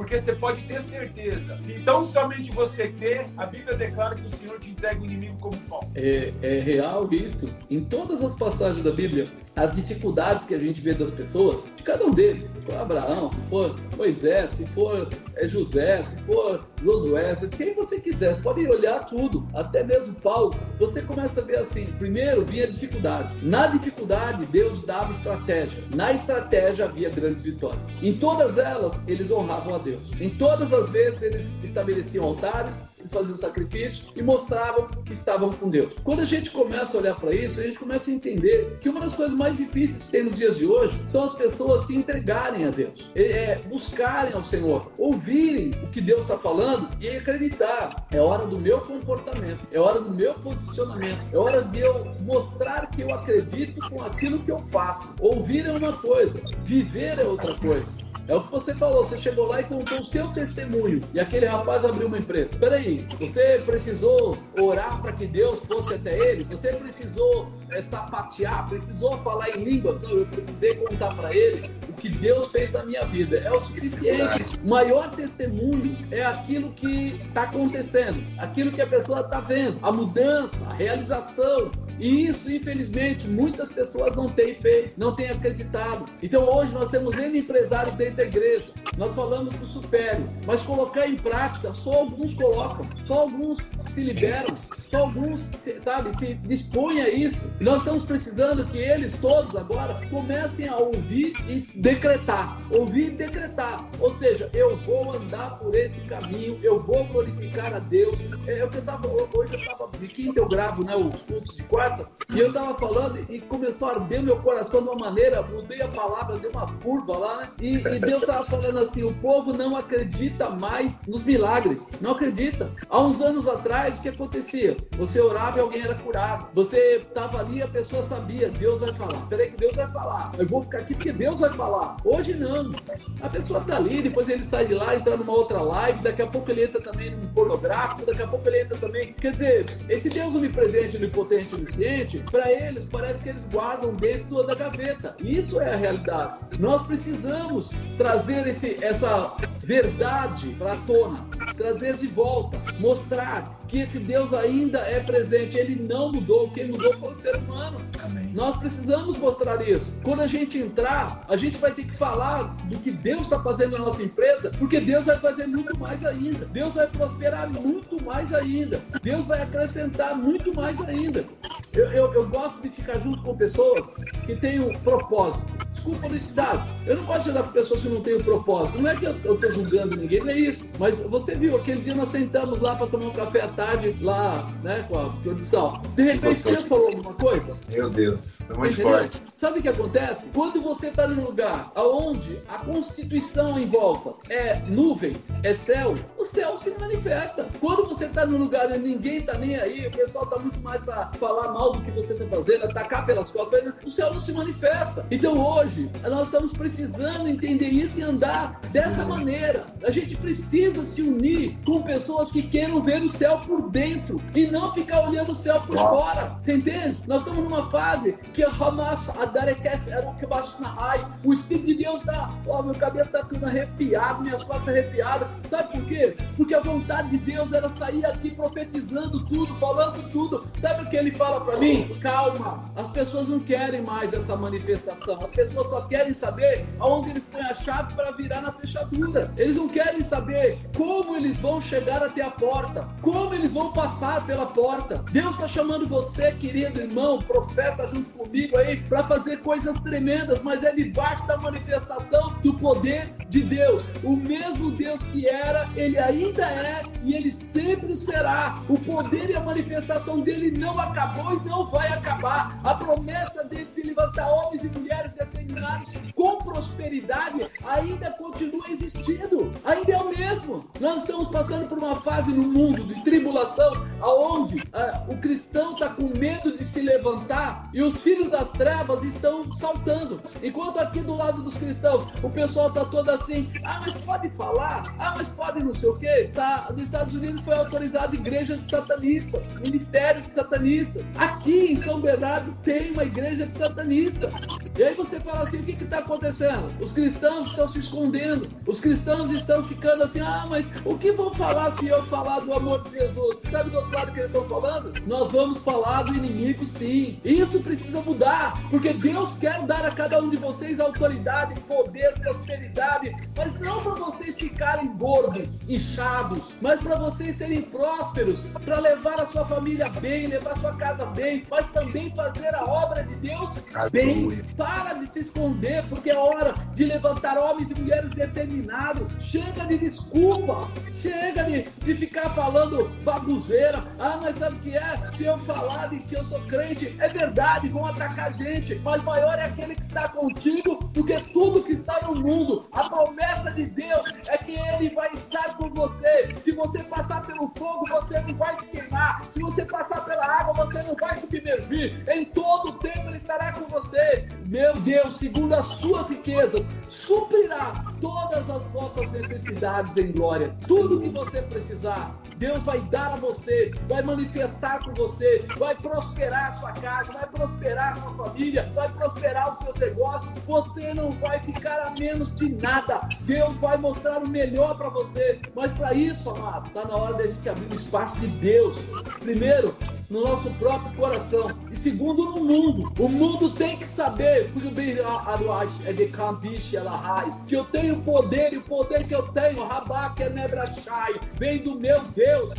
Porque você pode ter certeza. Se então somente você crer, a Bíblia declara que o Senhor te entrega o inimigo como pão. É, é real isso. Em todas as passagens da Bíblia, as dificuldades que a gente vê das pessoas, de cada um deles, se for Abraão, se for Moisés, se for é, José, se for Josué, se quem você quiser, você pode olhar tudo, até mesmo Paulo. Você começa a ver assim: primeiro vinha dificuldade. Na dificuldade, Deus dava estratégia. Na estratégia havia grandes vitórias. Em todas elas, eles honravam a Deus. Deus. Em todas as vezes eles estabeleciam altares, eles faziam sacrifício e mostravam que estavam com Deus. Quando a gente começa a olhar para isso, a gente começa a entender que uma das coisas mais difíceis que tem nos dias de hoje são as pessoas se entregarem a Deus, é, é buscarem ao Senhor, ouvirem o que Deus está falando e acreditar. É hora do meu comportamento, é hora do meu posicionamento, é hora de eu mostrar que eu acredito com aquilo que eu faço. Ouvir é uma coisa, viver é outra coisa. É o que você falou, você chegou lá e contou o seu testemunho. E aquele rapaz abriu uma empresa. Peraí, você precisou orar para que Deus fosse até ele? Você precisou é, sapatear? Precisou falar em língua? Não, eu precisei contar para ele o que Deus fez na minha vida. É o suficiente. O maior testemunho é aquilo que está acontecendo, aquilo que a pessoa está vendo, a mudança, a realização, e isso, infelizmente, muitas pessoas não têm feito, não têm acreditado. Então hoje nós temos N empresários dentro da igreja. Nós falamos do supério, mas colocar em prática, só alguns colocam, só alguns se liberam, só alguns, sabe, se dispõem a isso. Nós estamos precisando que eles todos agora comecem a ouvir e decretar. Ouvir e decretar. Ou seja, eu vou andar por esse caminho, eu vou glorificar a Deus. É, é o que eu estava, hoje eu estava, de quinta eu gravo né, os cultos de quarta e eu tava falando e começou a arder meu coração de uma maneira, mudei a palavra, dei uma curva lá, né? E, e Deus tava falando assim: o povo não acredita mais nos milagres. Não acredita. Há uns anos atrás, o que acontecia? Você orava e alguém era curado. Você tava ali e a pessoa sabia, Deus vai falar. Peraí que Deus vai falar. Eu vou ficar aqui porque Deus vai falar. Hoje não. A pessoa tá ali, depois ele sai de lá, entra numa outra live, daqui a pouco ele entra também num pornográfico, daqui a pouco ele entra também. Quer dizer, esse Deus onipresente, onipotente, onisciente, para eles parece que eles guardam dentro da gaveta. Isso é a realidade. Nós precisamos trazer esse, essa verdade para a tona, trazer de volta, mostrar que esse Deus ainda é presente, ele não mudou, quem mudou foi o ser humano. Amém. Nós precisamos mostrar isso. Quando a gente entrar, a gente vai ter que falar do que Deus está fazendo na nossa empresa, porque Deus vai fazer muito mais ainda. Deus vai prosperar muito mais ainda. Deus vai acrescentar muito mais ainda. Eu, eu, eu gosto de ficar junto com pessoas que têm um propósito. Desculpa a honestidade. Eu não gosto de andar com pessoas que não têm um propósito. Não é que eu estou julgando ninguém, não é isso. Mas você viu, aquele dia nós sentamos lá para tomar um café à tarde, lá, né, com a produção. De repente, Deus falou alguma coisa? Meu Deus, é muito Entendeu? forte. Sabe o que acontece? Quando você está num lugar onde a constituição em volta é nuvem, é céu, o céu se manifesta. Quando você está num lugar onde ninguém está nem aí, o pessoal está muito mais para falar mal do que você está fazendo, atacar pelas costas, o céu não se manifesta. Então hoje, nós estamos precisando entender isso e andar dessa maneira. A gente precisa se unir com pessoas que queiram ver o céu por dentro e não ficar olhando o céu por fora. Você entende? Nós estamos numa fase que Hamas, o Espírito de Deus está, ó, meu cabelo está tudo arrepiado, minhas costas arrepiadas. Sabe por quê? Porque a vontade de Deus era sair aqui profetizando tudo, falando tudo. Sabe o que ele fala para mim? Calma, as pessoas não querem mais essa manifestação. As pessoas só querem saber aonde eles põem a chave para virar na fechadura. Eles não querem saber como eles vão chegar até a porta, como eles vão passar pela porta. Deus está chamando você, querido irmão, profeta, junto comigo aí, para fazer coisas tremendas, mas é debaixo da manifestação do poder de Deus. O mesmo Deus que era, ele ainda é e ele sempre será. O poder e a manifestação dele não acabou não vai acabar. A promessa dele de levantar homens e mulheres determinados com prosperidade ainda continua existindo, ainda é o mesmo. Nós estamos passando por uma fase no mundo de tribulação, aonde uh, o cristão está com medo de se levantar e os filhos das trevas estão saltando. Enquanto aqui do lado dos cristãos o pessoal está todo assim: ah, mas pode falar, ah, mas pode não sei o quê. Tá, nos Estados Unidos foi autorizada igreja de satanistas, ministério de satanistas. Aqui em São Bernardo tem uma igreja de satanistas. E aí você fala assim: o que está acontecendo? Os cristãos estão se escondendo, os cristãos estão ficando assim: ah, mas o que vão falar se eu falar do amor de Jesus? Você sabe do outro lado que eles estão falando? Nós vamos falar do inimigo, sim. Isso precisa mudar, porque Deus quer dar a cada um de vocês autoridade, poder, prosperidade, mas não para vocês ficarem gordos, inchados, mas para vocês serem prósperos, para levar a sua família bem, levar a sua casa bem, mas também fazer a obra de Deus bem. Para de se esconder, porque é hora de levantar homens e mulheres determinados. Chega de desculpa, chega de, de ficar falando babuzeira. Ah, mas sabe o que é? Se eu falar de que eu sou crente, é verdade, vão atacar a gente, mas maior é aquele que está contigo do que tudo que está no mundo. A promessa de Deus é que Ele vai estar com você. Se você passar pelo fogo, você não vai se queimar. Se você passar pela água, você não vai submergir. Em todo tempo Ele estará com você. Meu Deus, segundo as suas riquezas, suprirá todas as vossas necessidades em glória. Tudo que você precisar, Deus vai dar a você, vai manifestar com você, vai prosperar a sua casa, vai prosperar a sua família, vai prosperar os seus negócios. Você não vai ficar a menos de nada. Deus vai mostrar o melhor para você. Mas para isso, amado, está na hora da gente abrir o espaço de Deus. Primeiro, no nosso próprio coração. E segundo, no mundo. O mundo tem que saber que eu tenho poder e o poder que eu tenho, vem do meu Deus,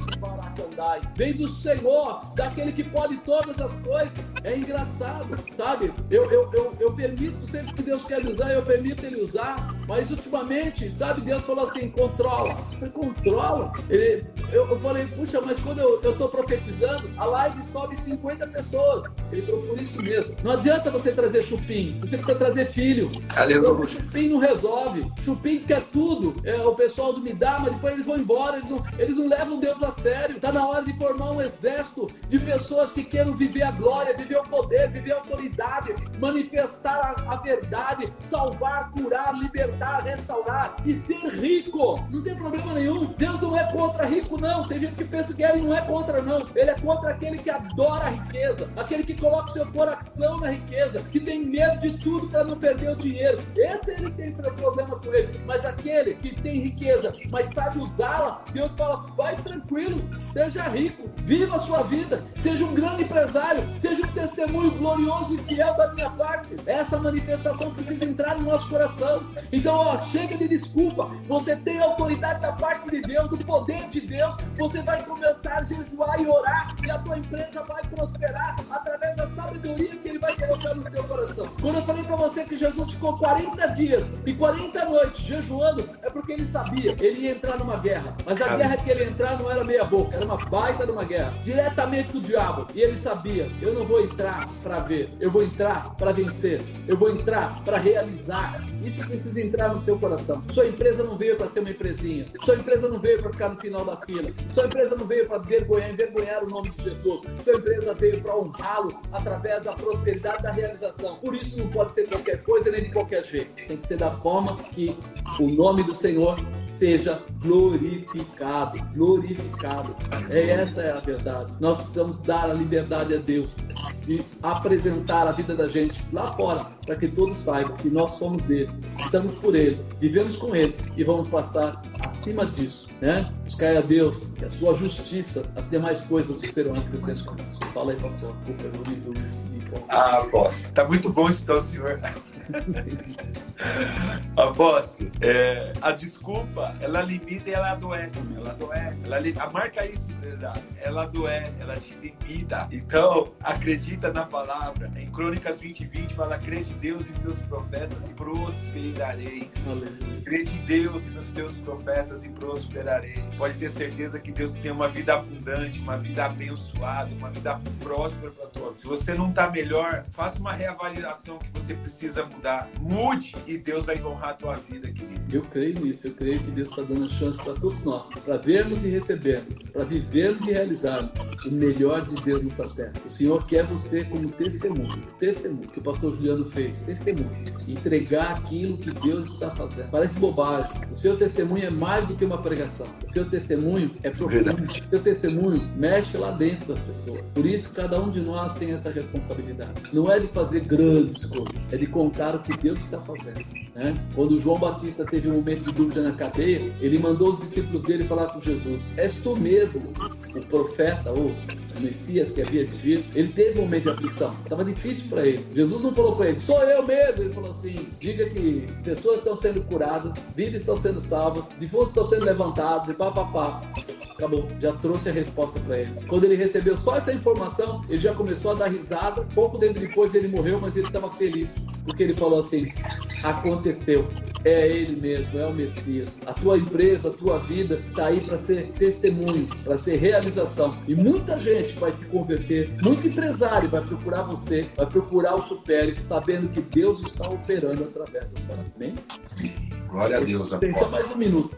vem do Senhor, daquele que pode todas as coisas. É engraçado, sabe? Eu, eu, eu, eu permito sempre que Deus quer usar, eu permito Ele usar, mas ultimamente, sabe, Deus falou assim: controla. Eu falei, controla? Ele, eu, eu falei, puxa, mas quando eu estou profetizando, a live sobe 50 pessoas. Ele falou, por isso mesmo. Não adianta você trazer chupim, você precisa trazer filho. Aleluia. Chupim não resolve. Chupim quer tudo. É, o pessoal do me dá, mas depois eles vão embora, eles não, eles não levam Deus a sério. Está na hora de formar um exército de pessoas que queiram viver a glória, viver o poder, viver a autoridade, manifestar a, a verdade, salvar, curar, libertar, restaurar e ser rico. Não tem problema nenhum. Deus não é contra rico, não. Tem gente que pensa que ele não é contra, não. Ele é contra aquele que adora a riqueza, aquele que coloca o seu coração na riqueza, que tem medo de tudo para não perder o dinheiro. Esse ele tem problema com ele. Mas aquele que tem riqueza, mas sabe usá-la, Deus fala: vai tranquilo, seja rico, viva a sua vida, seja um grande empresário, seja um testemunho glorioso e fiel da minha parte. Essa manifestação precisa entrar no nosso coração. Então, ó, chega de desculpa. Você tem autoridade da parte de Deus, do poder de Deus. Você vai começar a jejuar e orar, e a tua empresa vai prosperar através da sabedoria que Ele vai colocar no seu coração. Quando eu falei para você que Jesus ficou 40 dias e 40 noites jejuando, é porque ele sabia, ele ia entrar numa guerra. Mas a guerra que ele ia entrar não era meia boca, era uma baita de uma guerra, diretamente com o diabo. E ele sabia, eu não vou entrar para ver, eu vou entrar para vencer, eu vou entrar para realizar. Isso precisa entrar no seu coração. Sua empresa não veio para ser uma empresinha. Sua empresa não veio para ficar no final da fila. Sua empresa não veio para vergonhar, envergonhar o nome de Jesus. Sua empresa veio para honrá-lo através da prosperidade da realização. Por isso não pode ser qualquer coisa nem de qualquer jeito. Tem que ser da forma que o nome do Senhor seja glorificado, glorificado. É essa é a verdade. Nós precisamos dar a liberdade a Deus de apresentar a vida da gente lá fora, para que todos saibam que nós somos dele, estamos por ele, vivemos com ele e vamos passar acima disso, né? Buscar a Deus que a sua justiça, as demais coisas serão acrescentadas. Fala aí, pastor. Desculpa, eu ah, posso. Tá muito bom escutar o senhor. Apóstolo, é, a desculpa, ela limita e ela adoece. Ela adoece. Ela, a marca isso, empresário. Ela adoece, ela te limita. Então, acredita na palavra. Em Crônicas 20 20 fala: crede em Deus e nos teus profetas e prosperareis. Crede em Deus e nos teus profetas e prosperareis. Pode ter certeza que Deus tem uma vida abundante, uma vida abençoada, uma vida próspera para todos. Se você não está melhor, faça uma reavaliação que você precisa mudar. Mude e Deus vai honrar a tua vida, querido. Eu creio nisso. Eu creio que Deus está dando chance para todos nós, para vermos e recebermos, para vivermos e realizarmos o melhor de Deus nessa terra. O Senhor quer você como testemunho, testemunho que o pastor Juliano fez, testemunho, entregar aquilo que Deus está fazendo. Parece bobagem. O seu testemunho é mais do que uma pregação. O seu testemunho é profundo. O seu testemunho mexe lá dentro das pessoas. Por isso, cada um de nós tem essa responsabilidade. Não é de fazer grandes coisas, é de contar o que Deus está fazendo. Né? Quando João Batista teve um momento de dúvida na cadeia, ele mandou os discípulos dele falar com Jesus: És tu mesmo o profeta ou o Messias que havia de vir? Ele teve um momento de aflição, estava difícil para ele. Jesus não falou para ele: Sou eu mesmo. Ele falou assim: Diga que pessoas estão sendo curadas, vidas estão sendo salvas, defuntos estão sendo levantados e pá, pá, pá. Acabou, já trouxe a resposta para ele. Quando ele recebeu só essa informação, ele já começou a dar risada. Pouco tempo depois ele morreu, mas ele estava feliz, porque ele falou assim: aconteceu aconteceu. É ele mesmo, é o Messias. A tua empresa, a tua vida está aí para ser testemunho, para ser realização. E muita gente vai se converter, muito empresário vai procurar você, vai procurar o Supere, sabendo que Deus está operando através da sua vida. Amém? Glória a Deus. Tem só mais um minuto.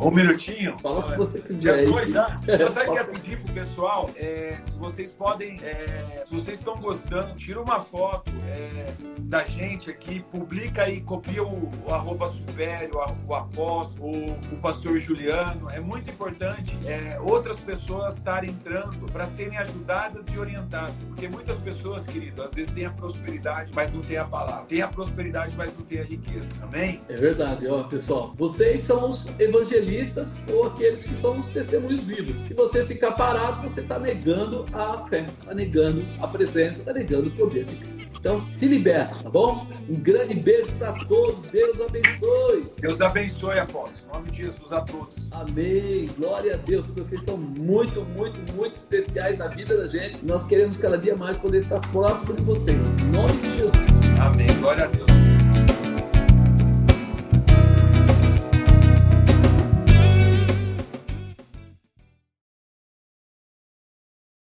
Um minutinho? Fala o que você quiser. Já foi, já. Eu só queria pedir pro pessoal, é, se vocês podem, é, se vocês estão gostando, tira uma foto é, da gente aqui, publica aí, copia o, o arroba supério, o apóstolo, o, o pastor Juliano. É muito importante é, outras pessoas estarem entrando para serem ajudadas e orientadas. Porque muitas pessoas, querido, às vezes têm a prosperidade, mas não tem a palavra. Tem a prosperidade, mas não tem a riqueza. Amém? É verdade ó, pessoal. Vocês são os evangelistas ou aqueles que são os testemunhos vivos. Se você ficar parado, você está negando a fé, está negando a presença, está negando o poder de Cristo. Então, se liberta, tá bom? Um grande beijo para todos. Deus abençoe. Deus abençoe, apóstolo. Em nome de Jesus a todos. Amém. Glória a Deus. Vocês são muito, muito, muito especiais na vida da gente. Nós queremos cada dia mais poder estar próximo de vocês. Em nome de Jesus. Amém. Glória a Deus.